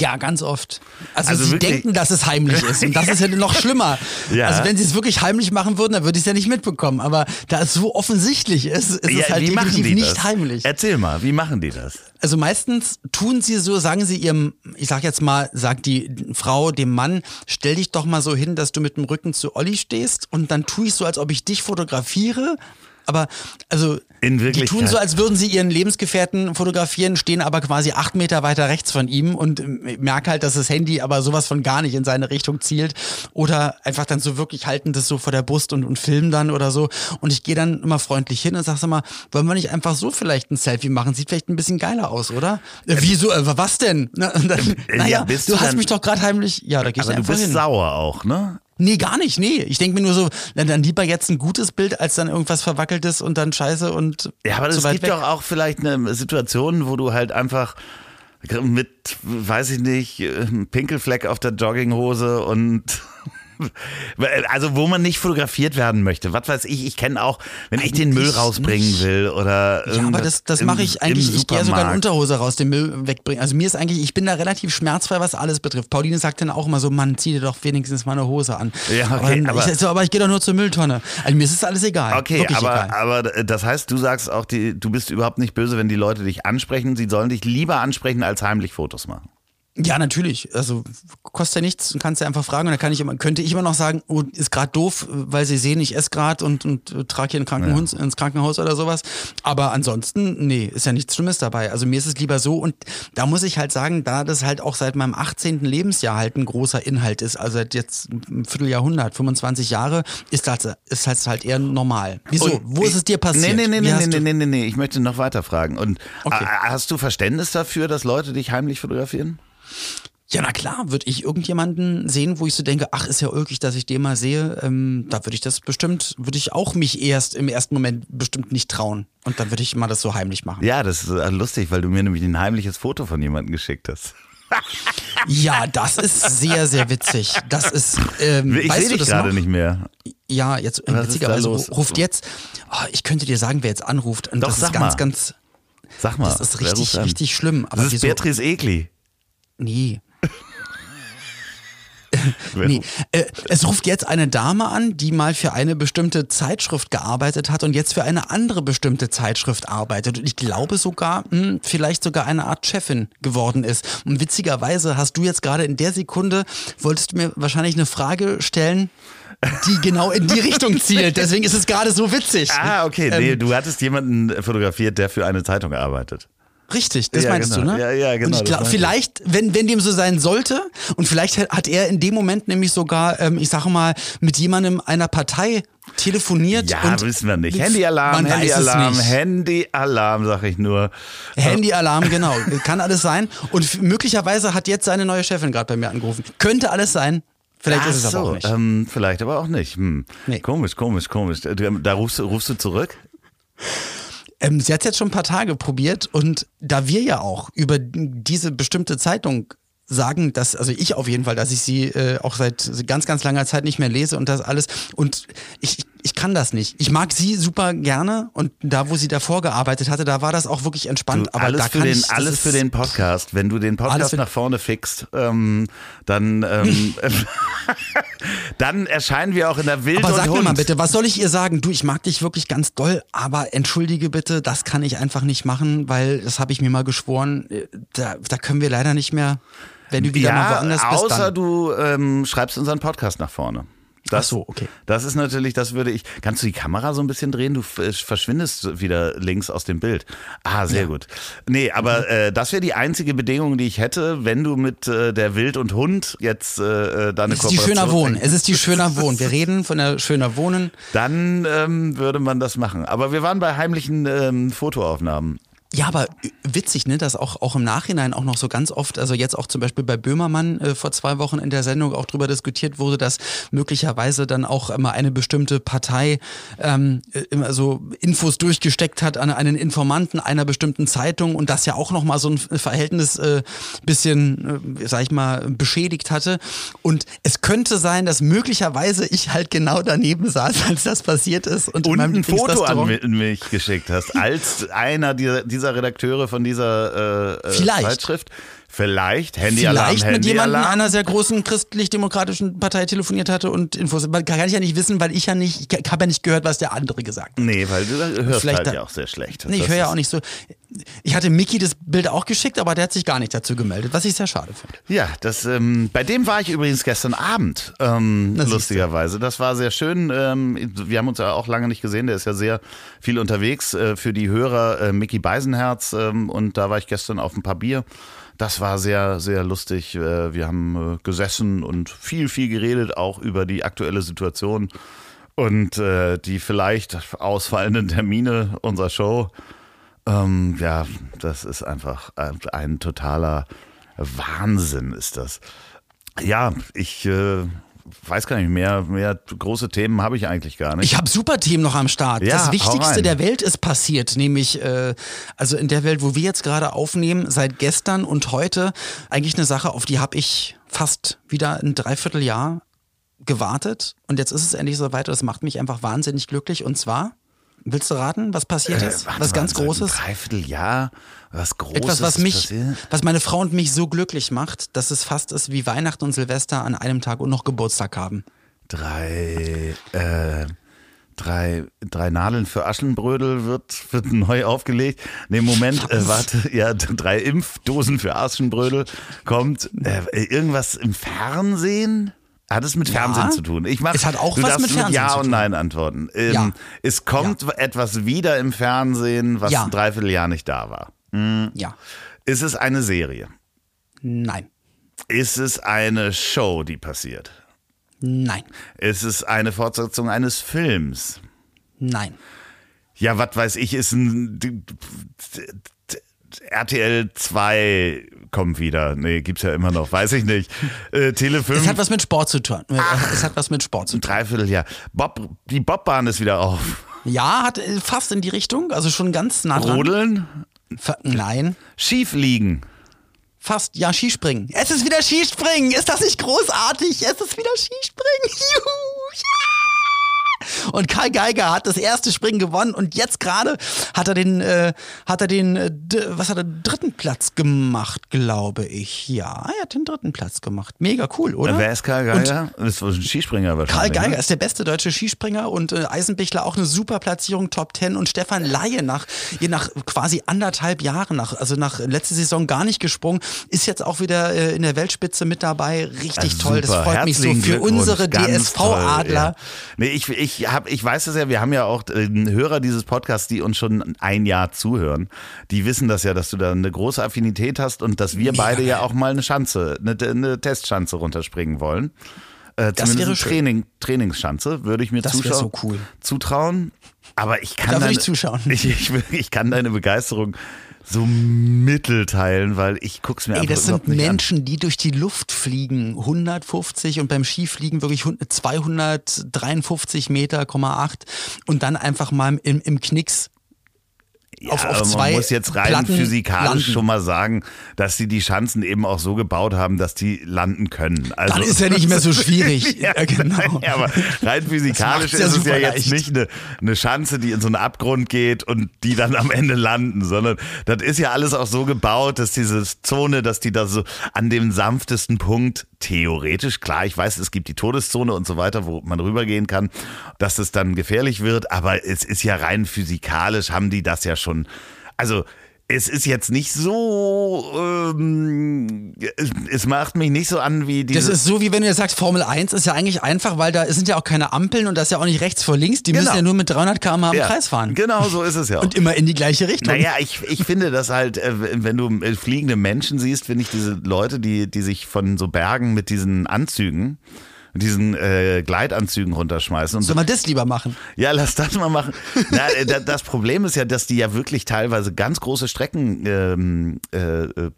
Ja, ganz oft. Also, Also sie wirklich- denken, dass es heimlich ist. Und das ist ja noch schlimmer. Ja. Also wenn sie es wirklich heimlich machen würden, dann würde ich es ja nicht mitbekommen. Aber da es so offensichtlich ist, ist es halt definitiv nicht heimlich. Erzähl mal, wie machen die das? Also meistens tun sie so, sagen sie ihrem, ich sag jetzt mal, sagt die Frau dem Mann, stell dich doch mal so hin, dass du mit dem Rücken zu Olli stehst und dann tue ich so, als ob ich dich fotografiere. Aber also In die Wirklichkeit. tun so, als würden sie ihren Lebensgefährten fotografieren, stehen aber quasi acht Meter weiter rechts von ihm und ähm, merke halt, dass das Handy aber sowas von gar nicht in seine Richtung zielt. Oder einfach dann so wirklich halten das so vor der Brust und, und filmen dann oder so. Und ich gehe dann immer freundlich hin und sag sag mal, wollen wir nicht einfach so vielleicht ein Selfie machen? Sieht vielleicht ein bisschen geiler aus, oder? Äh, wieso? Äh, was denn? Na, dann, Äh, naja, ja, bist du hast mich doch gerade heimlich. Ja, da geh ich Aber du einfach bist hin. sauer auch, ne? Nee, gar nicht, nee. Ich denke mir nur so, dann, lieber jetzt ein gutes Bild, als dann irgendwas Verwackeltes und dann scheiße und Ja, aber es gibt weg. doch auch vielleicht eine Situation, wo du halt einfach mit, weiß ich nicht, einem Pinkelfleck auf der Jogginghose und Also wo man nicht fotografiert werden möchte. Was weiß ich, ich kenne auch, wenn ich den Müll rausbringen nicht. will oder Ja, aber das, das mache ich eigentlich, ich gehe sogar in Unterhose raus, den Müll wegbringen. Also mir ist eigentlich, ich bin da relativ schmerzfrei, was alles betrifft. Pauline sagt dann auch immer so, Mann, zieh dir doch wenigstens mal eine Hose an. Ja, okay, aber, aber- ich, so, aber ich gehe doch nur zur Mülltonne. Also mir ist es alles egal. Okay, aber, egal. aber das heißt, du sagst auch, die, du bist überhaupt nicht böse, wenn die Leute dich ansprechen. Sie sollen dich lieber ansprechen, als heimlich Fotos machen. Ja, natürlich. Also kostet ja nichts und kannst ja einfach fragen. Und dann kann ich immer, könnte ich immer noch sagen, oh, ist gerade doof, weil sie sehen, ich esse gerade und, und äh, trage hier einen Krankenhund ins Krankenhaus oder sowas. Aber ansonsten, nee, ist ja nichts Schlimmes dabei. Also mir ist es lieber so und da muss ich halt sagen, da das halt auch seit meinem 18. Lebensjahr halt ein großer Inhalt ist, also seit jetzt ein Vierteljahrhundert, 25 Jahre, ist das, ist das halt eher normal. Wieso? Und Wo ist es dir passiert? Nee, nee, nee, nee, nee, nee, nee, nee, ich möchte noch weiter fragen. Und Okay. äh, hast du Verständnis dafür, dass Leute dich heimlich fotografieren? Ja, na klar, würde ich irgendjemanden sehen, wo ich so denke, ach, ist ja ulkig, dass ich den mal sehe, ähm, da würde ich das bestimmt, würde ich auch mich erst im ersten Moment bestimmt nicht trauen. Und dann würde ich mal das so heimlich machen. Ja, das ist äh, lustig, weil du mir nämlich ein heimliches Foto von jemandem geschickt hast. Ja, das ist sehr, sehr witzig. Das ist, ähm, Ich sehe du dich das gerade nicht mehr. Ja, jetzt ist witzigerweise los? ruft jetzt, oh, ich könnte dir sagen, wer jetzt anruft. Und Doch, das sag ist ganz, mal. ganz, Sag mal. das ist richtig, richtig schlimm. Aber Das ist wieso? Beatrice Egli. Nee. Nee, äh, es ruft jetzt eine Dame an, die mal für eine bestimmte Zeitschrift gearbeitet hat und jetzt für eine andere bestimmte Zeitschrift arbeitet. Und ich glaube sogar, mh, vielleicht sogar eine Art Chefin geworden ist. Und witzigerweise hast du jetzt gerade in der Sekunde, wolltest du mir wahrscheinlich eine Frage stellen, die genau in die Richtung zielt. Deswegen ist es gerade so witzig. Ah, okay. Nee, Ähm, du hattest jemanden fotografiert, der für eine Zeitung arbeitet. Richtig, das Ja, meinst genau. du, ne? Ja, ja, genau, Und ich das glaub, meinte ich. vielleicht, wenn, wenn dem so sein sollte, und vielleicht hat er in dem Moment nämlich sogar, ähm, ich sage mal, mit jemandem einer Partei telefoniert. Ja, wissen wir nicht. Handyalarm, Handyalarm. Handyalarm, sag ich nur. Handyalarm, genau. Kann alles sein. Und möglicherweise hat jetzt seine neue Chefin gerade bei mir angerufen. Könnte alles sein. Vielleicht Ach ist es aber so, auch nicht. Ähm, vielleicht aber auch nicht. Hm. Nee. Komisch, komisch, komisch. Da, da rufst, du- rufst du zurück? Ähm, sie hat jetzt schon ein paar Tage probiert und da wir ja auch über diese bestimmte Zeitung sagen, dass, also ich auf jeden Fall, dass ich sie äh, auch seit ganz, ganz langer Zeit nicht mehr lese und das alles. Und ich, ich kann das nicht. Ich mag sie super gerne und da, wo sie davor gearbeitet hatte, da war das auch wirklich entspannt. Du, aber alles da für kann den, ich, alles für den Podcast. Wenn du den Podcast nach vorne fixst, ähm, dann, ähm, dann erscheinen wir auch in der Wild Aber sag Hund. mir mal bitte, was soll ich ihr sagen? Du, ich mag dich wirklich ganz doll, aber entschuldige bitte, das kann ich einfach nicht machen, weil das habe ich mir mal geschworen. äh, Da, da können wir leider nicht mehr, wenn du wieder mal ja, woanders bist. außer du ähm, schreibst unseren Podcast nach vorne. Das, Ach so, okay. Das ist natürlich, das würde ich. Kannst du die Kamera so ein bisschen drehen? Du f- verschwindest wieder links aus dem Bild. Ah, sehr gut. Nee, aber Mhm. äh, das wäre die einzige Bedingung, die ich hätte, wenn du mit äh, der Wild und Hund jetzt äh, äh, deine Es ist die Schöner Wohnen. Es ist die Schöner Wohnen. Wir reden von der Schöner Wohnen. Dann ähm, würde man das machen. Aber wir waren bei heimlichen ähm, Fotoaufnahmen. Ja, aber witzig, ne, dass auch, auch im Nachhinein auch noch so ganz oft, also jetzt auch zum Beispiel bei Böhmermann äh, vor zwei Wochen in der Sendung auch drüber diskutiert wurde, dass möglicherweise dann auch immer eine bestimmte Partei ähm, äh, immer so Infos durchgesteckt hat an einen Informanten einer bestimmten Zeitung und das ja auch nochmal so ein Verhältnis äh, bisschen, äh, sag ich mal, beschädigt hatte. Und es könnte sein, dass möglicherweise ich halt genau daneben saß, als das passiert ist. Und, Und ein Foto an mich geschickt hast, als einer dieser, dieser Redakteure von dieser äh, äh, Vielleicht. Zeitschrift. Vielleicht, Handyalarm, vielleicht mit jemandem einer sehr großen christlich-demokratischen Partei telefoniert hatte und Infos. Aber Kann ich ja nicht wissen, weil ich ja nicht, ich habe ja nicht gehört, was der andere gesagt hat. Nee, weil du hörst Vielleicht halt da- ja auch sehr schlecht. Nee, ich Das höre ja auch nicht so. Ich hatte Mickey das Bild auch geschickt, aber der hat sich gar nicht dazu gemeldet, was ich sehr schade finde. Ja, das, ähm, bei dem war ich übrigens gestern Abend, ähm, du. lustigerweise. Das war sehr schön. Ähm, wir haben uns ja auch lange nicht gesehen. Der ist ja sehr viel unterwegs äh, für die Hörer. Äh, Mickey Beisenherz ähm, und da war ich gestern auf ein paar Bier. Das war sehr, sehr lustig. Äh, wir haben äh, gesessen und viel, viel geredet, auch über die aktuelle Situation und äh, die vielleicht ausfallenden Termine unserer Show. Ähm, ja, das ist einfach ein, totaler Wahnsinn ist das. Ja, ich weiß gar nicht, mehr, mehr große Themen habe ich eigentlich gar nicht. Ich habe super Themen noch am Start. Ja, das Wichtigste der Welt ist passiert, nämlich äh, also in der Welt, wo wir jetzt gerade aufnehmen, seit gestern und heute eigentlich eine Sache, auf die habe ich fast wieder ein Dreivierteljahr gewartet und jetzt ist es endlich soweit. Das macht mich einfach wahnsinnig glücklich. Und zwar, willst du raten, was passiert ist? Äh, warte was ganz Großes? Dreivierteljahr, was Großes Etwas, was ist mich, passiert? was meine Frau und mich so glücklich macht, dass es fast ist wie Weihnachten und Silvester an einem Tag und noch Geburtstag haben. Drei, äh, drei, drei Nadeln für Aschenbrödel wird, wird neu aufgelegt. Nee, Moment, äh, warte, ja, drei Impfdosen für Aschenbrödel kommt. Äh, irgendwas im Fernsehen? Hat es mit Ja. Fernsehen zu tun? Ich mach, Es hat auch du was darfst mit Fernsehen Ja zu und tun. Nein antworten. Ähm, Ja. Es kommt etwas wieder im Fernsehen, was Ja. ein Dreivierteljahr nicht da war. Ja. Ist es eine Serie? Nein. Ist es eine Show, die passiert? Nein. Ist es eine Fortsetzung eines Films? Nein. Ja, was weiß ich, ist ein RTL 2 kommt wieder. Nee, gibt's ja immer noch, weiß ich nicht. Äh, Tele 5. Es hat was mit Sport zu tun. Es hat was mit Sport zu tun. Dreivierteljahr. Bob, die Bobbahn ist wieder auf. Ja, hat äh, fast in die Richtung, also schon ganz nah dran. Rodeln, Ver Nein. schief liegen. Fast, ja, Skispringen. Es ist wieder Skispringen. Ist das nicht großartig? Es ist wieder Skispringen. Juhu, ja! Und Karl Geiger hat das erste Springen gewonnen und jetzt gerade hat er den, äh, hat er den, äh, was hat er, dritten Platz gemacht, glaube ich. Ja, er hat den dritten Platz gemacht. Mega cool, oder? Wer ist Karl Geiger? das ist ein Skispringer Karl wahrscheinlich. Geiger ne? ist der beste deutsche Skispringer und äh, Eisenbichler auch eine super Platzierung, Top 10 und Stefan Laie nach, je nach quasi anderthalb Jahren, nach, also nach letzte Saison gar nicht gesprungen, ist jetzt auch wieder äh, in der Weltspitze mit dabei. Richtig Ja, toll, das super. freut mich so Herzlichen für unsere DSV-Adler. Ja. Nee, ich, ich, hab, ich weiß es ja, wir haben ja auch äh, Hörer dieses Podcasts, die uns schon ein Jahr zuhören. Die wissen das ja, dass du da eine große Affinität hast und dass wir beide ja auch mal eine Schanze, eine, eine Testschanze runterspringen wollen. Äh, Das wäre eine schön. Training, Trainingsschanze würde ich mir Das zuschauen, so cool. zutrauen. Aber ich kann Da würde ich zuschauen. Ich, ich, ich kann deine Begeisterung so mittelteilen, weil ich guck's mir Ey, einfach das sind nicht Menschen, die durch die Luft fliegen, 150 und beim Skifliegen wirklich 253 Meter, 8 und dann einfach mal im, im Knicks Ja, auf- auf zwei man muss jetzt rein Platten physikalisch landen. schon mal sagen, dass sie die Schanzen eben auch so gebaut haben, dass die landen können. Also, Dann ist ja nicht mehr so schwierig. ja, genau. ja, aber rein physikalisch macht's ja ist es ja jetzt leicht. nicht eine, eine Schanze, die in so einen Abgrund geht und die dann am Ende landen, sondern das ist ja alles auch so gebaut, dass diese Zone, dass die da so an dem sanftesten Punkt theoretisch, klar, ich weiß, es gibt die Todeszone und so weiter, wo man rübergehen kann, dass es dann gefährlich wird, aber es ist ja rein physikalisch, haben die das ja schon, also es ist jetzt nicht so, ähm, es, macht mich nicht so an wie diese... Das ist so, wie wenn du jetzt sagst, Formel 1 ist ja eigentlich einfach, weil da sind ja auch keine Ampeln und das ist ja auch nicht rechts vor links. Die Genau. müssen ja nur mit 300 km/h im Ja, Kreis fahren. Genau, so ist es ja. auch. Und immer in die gleiche Richtung. Naja, ich, ich finde das halt, äh, wenn du äh, fliegende Menschen siehst, finde ich diese Leute, die, die sich von so Bergen mit diesen Anzügen, mit diesen äh, Gleitanzügen runterschmeißen. Und Soll man das lieber machen? ja, lass das mal machen. Na, äh, da- das Problem ist ja, dass die ja wirklich teilweise ganz große Strecken ähm, äh, äh,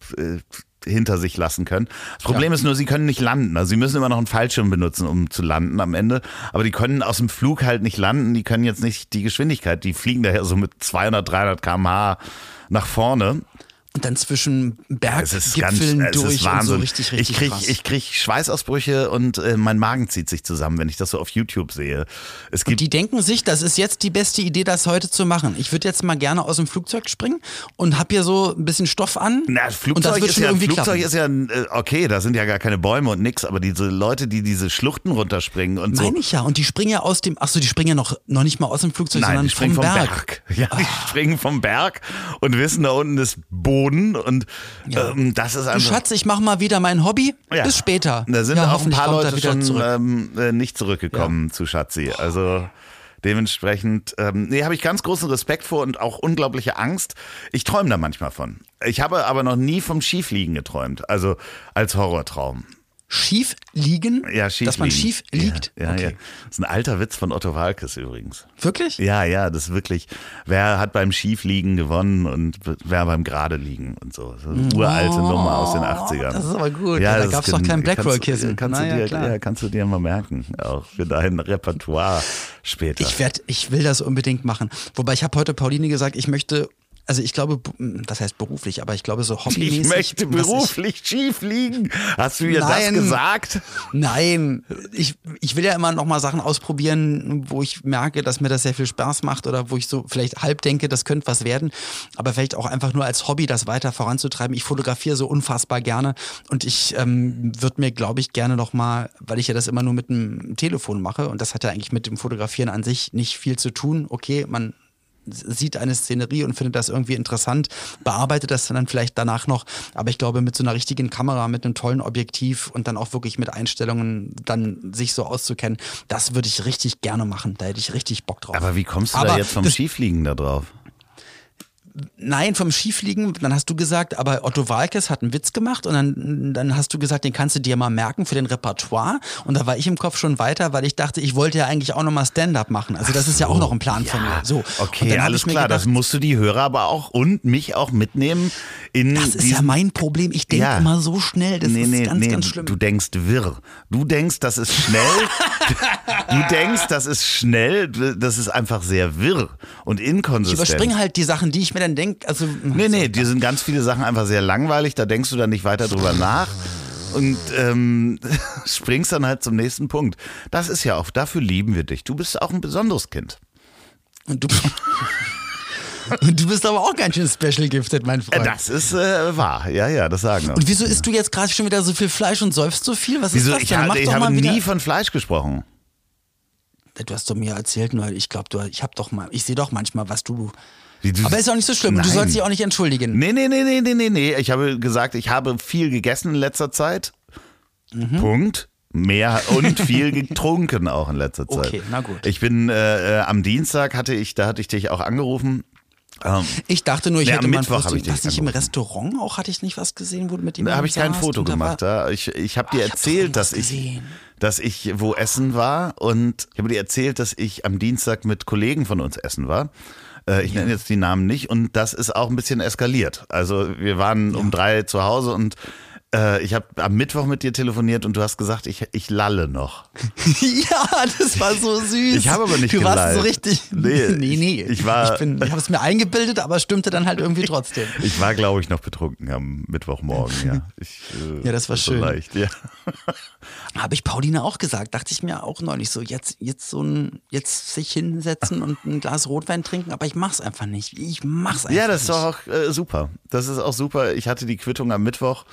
hinter sich lassen können. Das Problem ist nur, sie können nicht landen. Also sie müssen immer noch einen Fallschirm benutzen, um zu landen am Ende. Aber die können aus dem Flug halt nicht landen. Die können jetzt nicht die Geschwindigkeit. Die fliegen daher so mit 200, 300 km/h nach vorne. Und dann zwischen ganz, Berggipfeln durch ist und so richtig, richtig ich krieg, krass. ich krieg Schweißausbrüche und äh, mein Magen zieht sich zusammen, wenn ich das so auf YouTube sehe. Es gibt die denken sich, das ist jetzt die beste Idee, das heute zu machen. Ich würde jetzt mal gerne aus dem Flugzeug springen und hab hier so ein bisschen Stoff an. Na, und Flugzeug, ist schon ja, irgendwie Flugzeug klappen. ist ja okay, da sind ja gar keine Bäume und nix, aber diese Leute, die diese Schluchten runterspringen und so. Meine ich ja. Und die springen ja aus dem, ach so, die springen ja noch, noch nicht mal aus dem Flugzeug, Nein, sondern die springen vom vom Berg. Berg. Ja, die springen vom Berg und wissen, da unten ist Boden und Ja. ähm, das ist Du einfach. Schatz, ich mach mal wieder mein Hobby. Ja. Bis später. Da sind ja, auch ein paar Leute schon zurück. ähm, äh, nicht zurückgekommen zu Schatzi. Also dementsprechend, ähm, nee, habe ich ganz großen Respekt vor und auch unglaubliche Angst. Ich träume da manchmal von. Ich habe aber noch nie vom Schiefliegen geträumt, also als Horrortraum. Schief liegen? Ja, schief Dass man liegen. schief liegt? Ja, ja, okay. ja. Das ist ein alter Witz von Otto Walkes übrigens. Wirklich? Ja, ja, das ist wirklich, wer hat beim Schiefliegen gewonnen und wer beim Gerade liegen und so. so eine uralte Nummer aus den 80ern. Oh, das ist aber gut. Ja, Da das gab's kann- doch kein kannst- Blackroll-Kissen. Kannst, dir, klar. ja, kannst du dir mal merken, auch für dein Repertoire später. Ich werd, ich will das unbedingt machen. Wobei ich habe heute Pauline gesagt, ich möchte also ich glaube, das heißt beruflich, aber ich glaube so hobbymäßig. Ich möchte beruflich ich, schief liegen. Hast du mir nein, das gesagt? Nein, ich, ich will ja immer noch mal Sachen ausprobieren, wo ich merke, dass mir das sehr viel Spaß macht oder wo ich so vielleicht halb denke, das könnte was werden, aber vielleicht auch einfach nur als Hobby das weiter voranzutreiben. Ich fotografiere so unfassbar gerne und ich ähm, würde mir, glaube ich, gerne noch mal, weil ich ja das immer nur mit dem Telefon mache und das hat ja eigentlich mit dem Fotografieren an sich nicht viel zu tun. Okay, man sieht eine Szenerie und findet das irgendwie interessant, bearbeitet das dann vielleicht danach noch. Aber ich glaube, mit so einer richtigen Kamera, mit einem tollen Objektiv und dann auch wirklich mit Einstellungen dann sich so auszukennen, das würde ich richtig gerne machen. Da hätte ich richtig Bock drauf. Aber wie kommst du Aber da jetzt vom Skifliegen da drauf? Nein, vom Skifliegen, dann hast du gesagt, aber Otto Walkes hat einen Witz gemacht und dann, dann hast du gesagt, den kannst du dir mal merken für den Repertoire. Und da war ich im Kopf schon weiter, weil ich dachte, ich wollte ja eigentlich auch nochmal Stand-up machen. Also das ist ja auch noch ein Plan ja. von mir. So. Okay, alles klar, gedacht, das musst du die Hörer aber auch und mich auch mitnehmen in. Das ist ja mein Problem. Ich denke ja. immer so schnell. Das nee, ist nee, ganz, nee, ganz schlimm. Du denkst wirr. Du denkst, das ist schnell. du denkst, das ist schnell. Das ist einfach sehr wirr und inkonsistent. Ich überspringe halt die Sachen, die ich mir dann denke. Also, nee, nee, dir sind ganz viele Sachen einfach sehr langweilig. Da denkst du dann nicht weiter drüber nach und ähm, springst dann halt zum nächsten Punkt. Das ist ja auch, dafür lieben wir dich. Du bist auch ein besonderes Kind. Und du. Und du bist aber auch ganz schön special gifted, mein Freund. Das ist äh, wahr, ja, ja, das sagen wir. Und wieso isst du jetzt gerade schon wieder so viel Fleisch und säufst so viel? Was wieso? ist das ich, denn? Mach ich habe nie von Fleisch gesprochen. Du hast doch mir erzählt, nur ich glaube, ich habe doch mal, ich sehe doch manchmal, was du aber ist auch nicht so schlimm. Nein. Du sollst dich auch nicht entschuldigen. Nee, nee, nee, nee, nee, nee, nee. Ich habe gesagt, ich habe viel gegessen in letzter Zeit. Mhm. Punkt. Mehr und viel getrunken auch in letzter Zeit. Okay, na gut. Ich bin äh, äh am Dienstag hatte ich, da hatte ich dich auch angerufen. Ähm, ich dachte nur, ich nee, hätte mal Mittwoch ich was ich im Restaurant auch hatte ich nicht was gesehen, wo du mit ihm Da habe ich kein Foto gemacht. Da ich ich habe dir oh, erzählt, dass ich dass ich wo essen war und ich habe dir erzählt, dass ich am Dienstag mit Kollegen von uns essen war. Äh, ich ja. nenne jetzt die Namen nicht und das ist auch ein bisschen eskaliert. Also wir waren ja. um drei zu Hause und äh, ich habe am Mittwoch mit dir telefoniert und du hast gesagt, ich, ich lalle noch. ja, das war so süß. Ich habe aber nicht Du gelallt. warst so richtig. Nee, nee. nee. Ich, war, ich, ich habe es mir eingebildet, aber stimmte dann halt irgendwie trotzdem. ich war, glaube ich, noch betrunken am Mittwochmorgen. Ja, ich, äh, ja das war schön. Leicht, ja. Habe ich Pauline auch gesagt, dachte ich mir auch neulich so, jetzt, jetzt so ein, jetzt sich hinsetzen und ein Glas Rotwein trinken, aber ich mach's einfach nicht. Ich mach's einfach nicht. Ja, das ist doch auch äh, super. Das ist auch super. Ich hatte die Quittung am Mittwoch.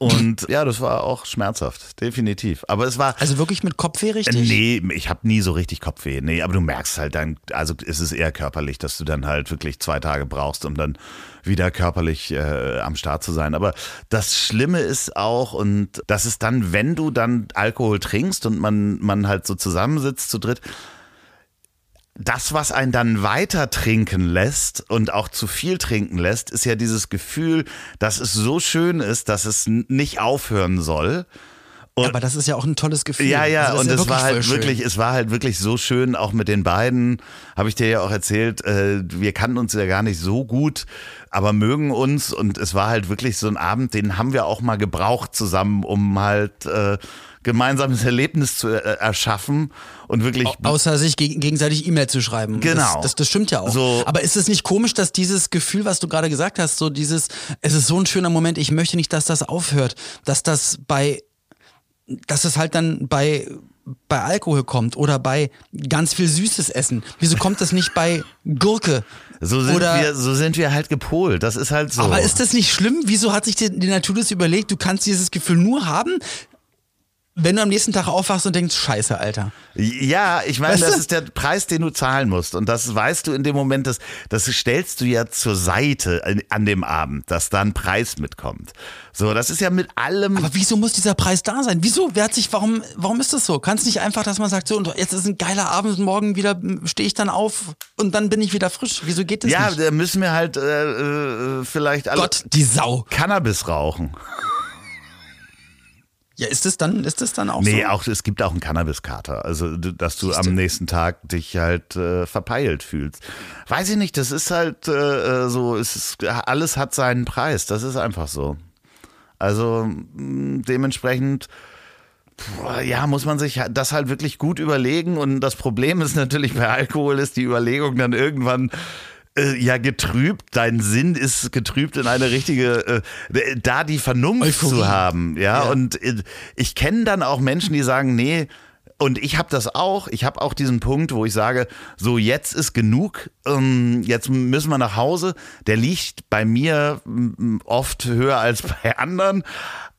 Und ja, das war auch schmerzhaft, definitiv. Aber es war. Also wirklich mit Kopfweh richtig? Nee, ich habe nie so richtig Kopfweh. Nee, aber du merkst halt dann, also ist es eher körperlich, dass du dann halt wirklich zwei Tage brauchst, um dann wieder körperlich äh, am Start zu sein. Aber das Schlimme ist auch, und das ist dann, wenn du dann Alkohol trinkst und man, man halt so zusammensitzt zu dritt, das, was einen dann weiter trinken lässt und auch zu viel trinken lässt, ist ja dieses Gefühl, dass es so schön ist, dass es nicht aufhören soll. Und, aber das ist ja auch ein tolles Gefühl. Ja, ja, also und ja es war halt wirklich, es war halt wirklich so schön, auch mit den beiden, habe ich dir ja auch erzählt, äh, wir kannten uns ja gar nicht so gut, aber mögen uns und es war halt wirklich so ein Abend, den haben wir auch mal gebraucht zusammen, um halt äh, gemeinsames Erlebnis zu äh, erschaffen und wirklich. Außer sich geg gegenseitig E-Mail zu schreiben. Genau. Das, das, das stimmt ja auch. So. Aber ist es nicht komisch, dass dieses Gefühl, was du gerade gesagt hast, so dieses, es ist so ein schöner Moment, ich möchte nicht, dass das aufhört, dass das bei, dass es halt dann bei bei Alkohol kommt oder bei ganz viel süßes Essen. Wieso kommt das nicht bei Gurke? So sind, oder, wir, so sind wir halt gepolt. Das ist halt so. Aber ist das nicht schlimm? Wieso hat sich die, die Natur das überlegt, du kannst dieses Gefühl nur haben, wenn du am nächsten Tag aufwachst und denkst, scheiße, Alter. Ja, ich meine, weißt das ist der Preis, den du zahlen musst. Und das weißt du in dem Moment, das, das stellst du ja zur Seite an dem Abend, dass da ein Preis mitkommt. So, das ist ja mit allem. Aber wieso muss dieser Preis da sein? Wieso? Wer hat sich, warum, warum ist das so? Kann es nicht einfach, dass man sagt, so, und jetzt ist ein geiler Abend und morgen wieder stehe ich dann auf und dann bin ich wieder frisch. Wieso geht das ja, nicht? Ja, da müssen wir halt äh, äh, vielleicht alle. Gott, die Sau. Cannabis rauchen. Ja, ist es dann, ist es dann auch nee, so? auch, es gibt auch einen Cannabis-Kater. Also, dass du am nächsten Tag dich halt äh, verpeilt fühlst. Weiß ich nicht, das ist halt äh so, es ist, alles hat seinen Preis. Das ist einfach so. Also, mh, dementsprechend, ja, muss man sich das halt wirklich gut überlegen. Und das Problem ist natürlich bei Alkohol ist die Überlegung dann irgendwann, Äh, ja, getrübt. Dein Sinn ist getrübt in eine richtige, äh, da die Vernunft Euphorie. zu haben. Ja, Ja. und äh, ich kenne dann auch Menschen, die sagen, nee, und ich habe das auch. Ich habe auch diesen Punkt, wo ich sage, so jetzt ist genug. Ähm, jetzt müssen wir nach Hause. Der liegt bei mir oft höher als bei anderen.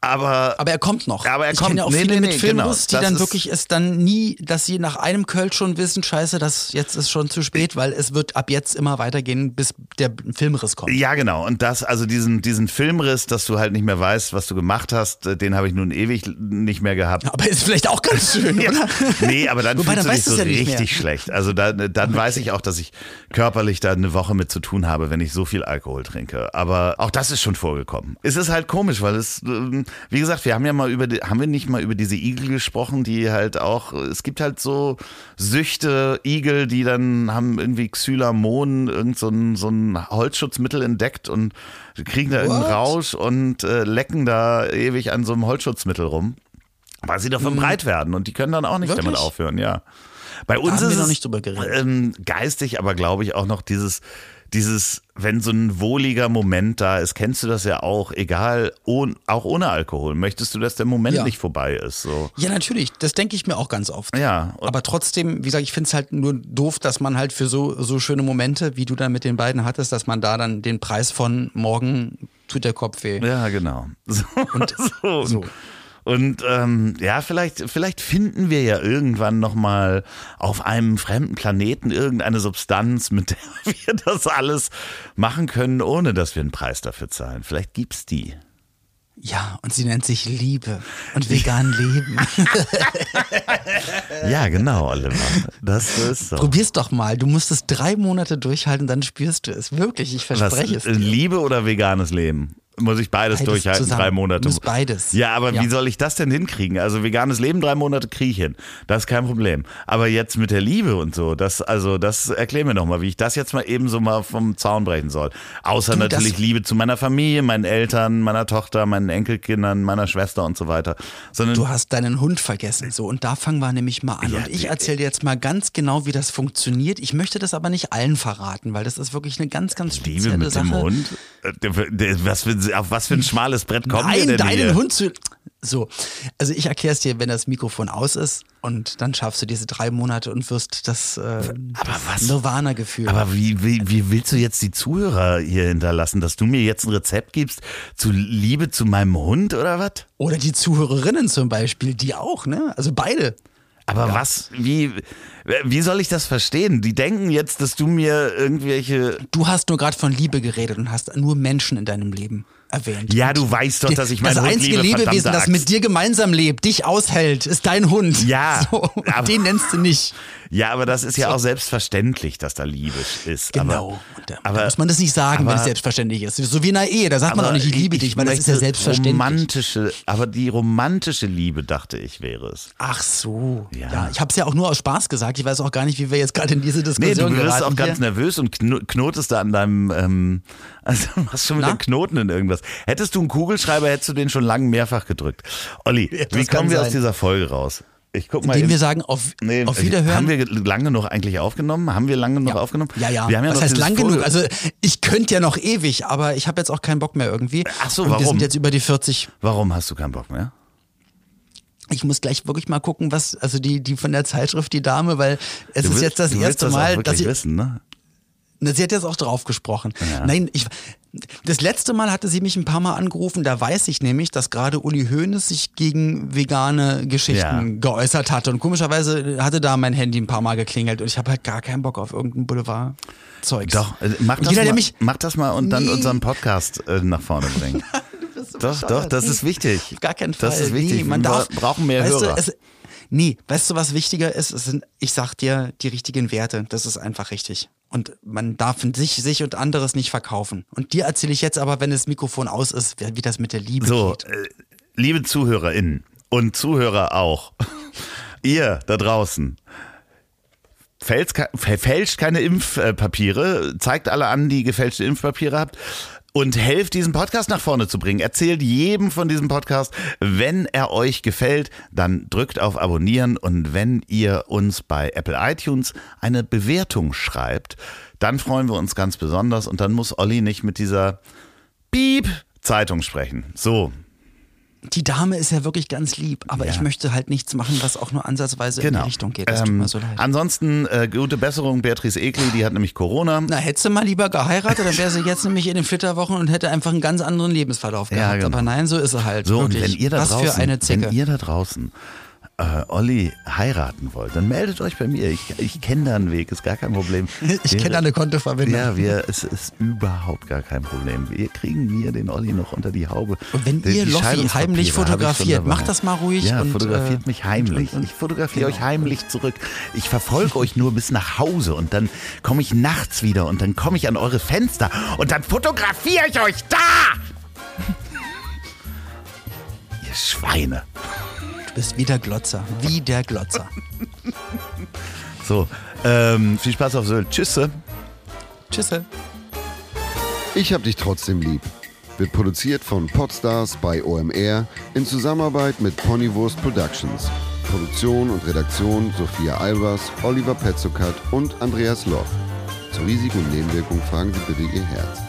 Aber, Aber er kommt noch. Aber er ich kommt. kenne ja auch Nee, viele nee, mit nee, Filmriss, genau. die Das dann wirklich es dann nie, dass sie nach einem Kölsch schon wissen, scheiße, das jetzt ist schon zu spät, weil es wird ab jetzt immer weitergehen, bis der Filmriss kommt. Ja, genau. Und das, also diesen, diesen Filmriss, dass du halt nicht mehr weißt, was du gemacht hast, äh, den habe ich nun ewig nicht mehr gehabt. Aber ist vielleicht auch ganz schön, Ja. oder? Nee, aber dann Wobei, fühlst dann du dich so ja richtig schlecht. Also da, dann weiß ich auch, dass ich körperlich da eine Woche mit zu tun habe, wenn ich so viel Alkohol trinke. Aber auch das ist schon vorgekommen. Es ist halt komisch, weil es, ähm, wie gesagt, wir haben ja mal über, die, haben wir nicht mal über diese Igel gesprochen, die halt auch, es gibt halt so Süchte, Igel, die dann haben irgendwie Xylamon, irgend so ein, so ein Holzschutzmittel entdeckt und kriegen da irgendeinen What? Rausch und äh, lecken da ewig an so einem Holzschutzmittel rum. Weil sie davon breit werden und die können dann auch nicht damit. Wirklich? aufhören, ja. Bei uns ist wir noch es. Ähm, geistig, aber glaube ich auch noch dieses, dieses, wenn so ein wohliger Moment da ist, kennst du das ja auch, egal, ohn, auch ohne Alkohol. Möchtest du, dass der Moment Ja. nicht vorbei ist? So. Ja, natürlich. Das denke ich mir auch ganz oft. Ja, Aber trotzdem, wie gesagt, ich finde es halt nur doof, dass man halt für so, so schöne Momente, wie du dann mit den beiden hattest, dass man da dann den Preis von morgen tut der Kopf weh. Ja, genau. So, Und so. so. Und ähm, ja, vielleicht, vielleicht finden wir ja irgendwann nochmal auf einem fremden Planeten irgendeine Substanz, mit der wir das alles machen können, ohne dass wir einen Preis dafür zahlen. Vielleicht gibt's die. Ja, und sie nennt sich Liebe und vegan Leben. Ja, genau, Oliver. Das ist so. Probier's doch mal. Du musst es drei Monate durchhalten, dann spürst du es. Wirklich, ich Was, verspreche es. äh, dir. Liebe oder veganes Leben? Muss ich beides, Beides durchhalten, zusammen. drei Monate. Muss beides. Ja, aber Ja. wie soll ich das denn hinkriegen? Also veganes Leben, drei Monate kriege ich hin. Das ist kein Problem. Aber jetzt mit der Liebe und so, das, also das erklär mir noch mal, wie ich das jetzt mal eben so mal vom Zaun brechen soll. Außer Du, natürlich Liebe zu meiner Familie, meinen Eltern, meiner Tochter, meinen Enkelkindern, meiner Schwester und so weiter. Sondern Du hast deinen Hund vergessen. So, und da fangen wir nämlich mal an. Ja, und ich erzähle dir jetzt mal ganz genau, wie das funktioniert. Ich möchte das aber nicht allen verraten, weil das ist wirklich eine ganz, ganz spezielle Liebe mit Sache. dem Hund? Äh, Was für, auf was für ein schmales Brett kommen wir Nein, denn deinen hier? Hund zu. So, also ich erkläre es dir, wenn das Mikrofon aus ist und dann schaffst du diese drei Monate und wirst das, äh, Aber das? Nirvana-Gefühl. Aber wie, wie, wie willst du jetzt die Zuhörer hier hinterlassen, dass du mir jetzt ein Rezept gibst zu Liebe zu meinem Hund oder was? Oder die Zuhörerinnen zum Beispiel, die auch, ne? Also beide. Aber was, wie, wie soll ich das verstehen? Die denken jetzt, dass du mir irgendwelche. Du hast nur gerade von Liebe geredet und hast nur Menschen in deinem Leben erwähnt. Ja, du weißt doch, dass ich meinen Das Hund einzige liebe, Lebewesen, das mit dir gemeinsam lebt, dich aushält, ist dein Hund. Ja, So, aber- den nennst du nicht. Ja, aber das ist ja auch selbstverständlich, dass da Liebe ist. Genau. Aber, da, aber- muss man das nicht sagen, wenn aber- es selbstverständlich ist. So wie in einer Ehe, da sagt man auch nicht, ich liebe dich, weil das ist ja selbstverständlich. Romantische, aber die romantische Liebe, dachte ich, wäre es. Ach so. Ja. Ja. ich habe es ja auch nur aus Spaß gesagt. Ich weiß auch gar nicht, wie wir jetzt gerade in diese Nee, Diskussion du wirst auch ganz hier. nervös und kno- knotest da an deinem, ähm, also machst schon wieder Na? Knoten in irgendwas. Hättest du einen Kugelschreiber, hättest du den schon lange mehrfach gedrückt. Olli, Ja, wie kommen wir aus sein. dieser Folge raus? Ich guck mal. Indem wir sagen, auf, Nee, auf Wiederhören. Haben wir lange noch eigentlich aufgenommen? Haben wir lange noch ja. aufgenommen? Ja, ja. Wir haben ja das noch heißt lang Foto- genug. Also ich könnte ja noch ewig, aber ich habe jetzt auch keinen Bock mehr irgendwie. Ach so, Und Wir warum? sind jetzt über die 40. Warum hast du keinen Bock mehr? Ich muss gleich wirklich mal gucken, was, also die, die von der Zeitschrift, die Dame, weil es Du ist willst- jetzt das du willst erste das Mal, dass ich, wissen, ne? Sie hat jetzt auch drauf gesprochen. Nein, ich, das letzte Mal hatte sie mich ein paar Mal angerufen, da weiß ich nämlich, dass gerade Uli Hoeneß sich gegen vegane Geschichten Ja. geäußert hatte. Und komischerweise hatte da mein Handy ein paar Mal geklingelt und ich habe halt gar keinen Bock auf irgendein Boulevard-Zeugs. Doch, äh, mach das, jeder, mal, mich- mach das mal und dann Nee. unseren Podcast äh, nach vorne bringen. doch, doch, das ist wichtig. Auf gar keinen Fall. Das ist wichtig. Nee, man Wir darf, brauchen mehr weißt Hörer. Du, es, nee, weißt du, was wichtiger ist? Es sind, ich sag dir, die richtigen Werte. Das ist einfach richtig. Und man darf sich, sich und anderes nicht verkaufen. Und dir erzähle ich jetzt aber, wenn das Mikrofon aus ist, wie das mit der Liebe So, geht. äh, liebe ZuhörerInnen und Zuhörer auch, ihr da draußen, fälscht, keine Impfpapiere, zeigt alle an, die gefälschte Impfpapiere habt und helft diesen Podcast nach vorne zu bringen. Erzählt jedem von diesem Podcast. Wenn er euch gefällt, dann drückt auf Abonnieren und wenn ihr uns bei Apple iTunes eine Bewertung schreibt, dann freuen wir uns ganz besonders und dann muss Olli nicht mit dieser Piep Zeitung sprechen. So, die Dame ist ja wirklich ganz lieb, aber Ja. ich möchte halt nichts machen, was auch nur ansatzweise in genau. die Richtung geht. Das tut Ähm, mir so leid. ansonsten äh, gute Besserung, Beatrice Egli, die hat nämlich Corona. Na, hättest du mal lieber geheiratet, dann wäre sie jetzt nämlich in den Flitterwochen und hätte einfach einen ganz anderen Lebensverlauf Ja, gehabt. genau. Aber nein, so ist sie halt. So, und wirklich. wenn ihr da Was draußen, für eine Zicke. wenn ihr da draußen äh, Olli heiraten wollt, dann meldet euch bei mir. Ich, ich kenne da einen Weg, ist gar kein Problem. ich kenne eine Kontoverbindung. Ja, wir, es ist überhaupt gar kein Problem. Wir kriegen mir den Olli noch unter die Haube. Und wenn Die- ihr die Loffi heimlich fotografiert, macht das mal ruhig Ja, und, fotografiert äh, mich heimlich. und- und- ich fotografiere genau. euch heimlich zurück. Ich verfolge euch nur bis nach Hause und dann komme ich nachts wieder und dann komme ich an eure Fenster und dann fotografiere ich euch da! Ihr Schweine. Du bist wie der Glotzer. Wie der Glotzer. So, ähm, viel Spaß auf Sylt. Tschüss. Tschüss. Ich hab dich trotzdem lieb. Wird produziert von Podstars bei OMR in Zusammenarbeit mit Ponywurst Productions. Produktion und Redaktion Sophia Albers, Oliver Petzokat und Andreas Loch. Zu Risiken und Nebenwirkungen fragen Sie bitte Ihr Herz.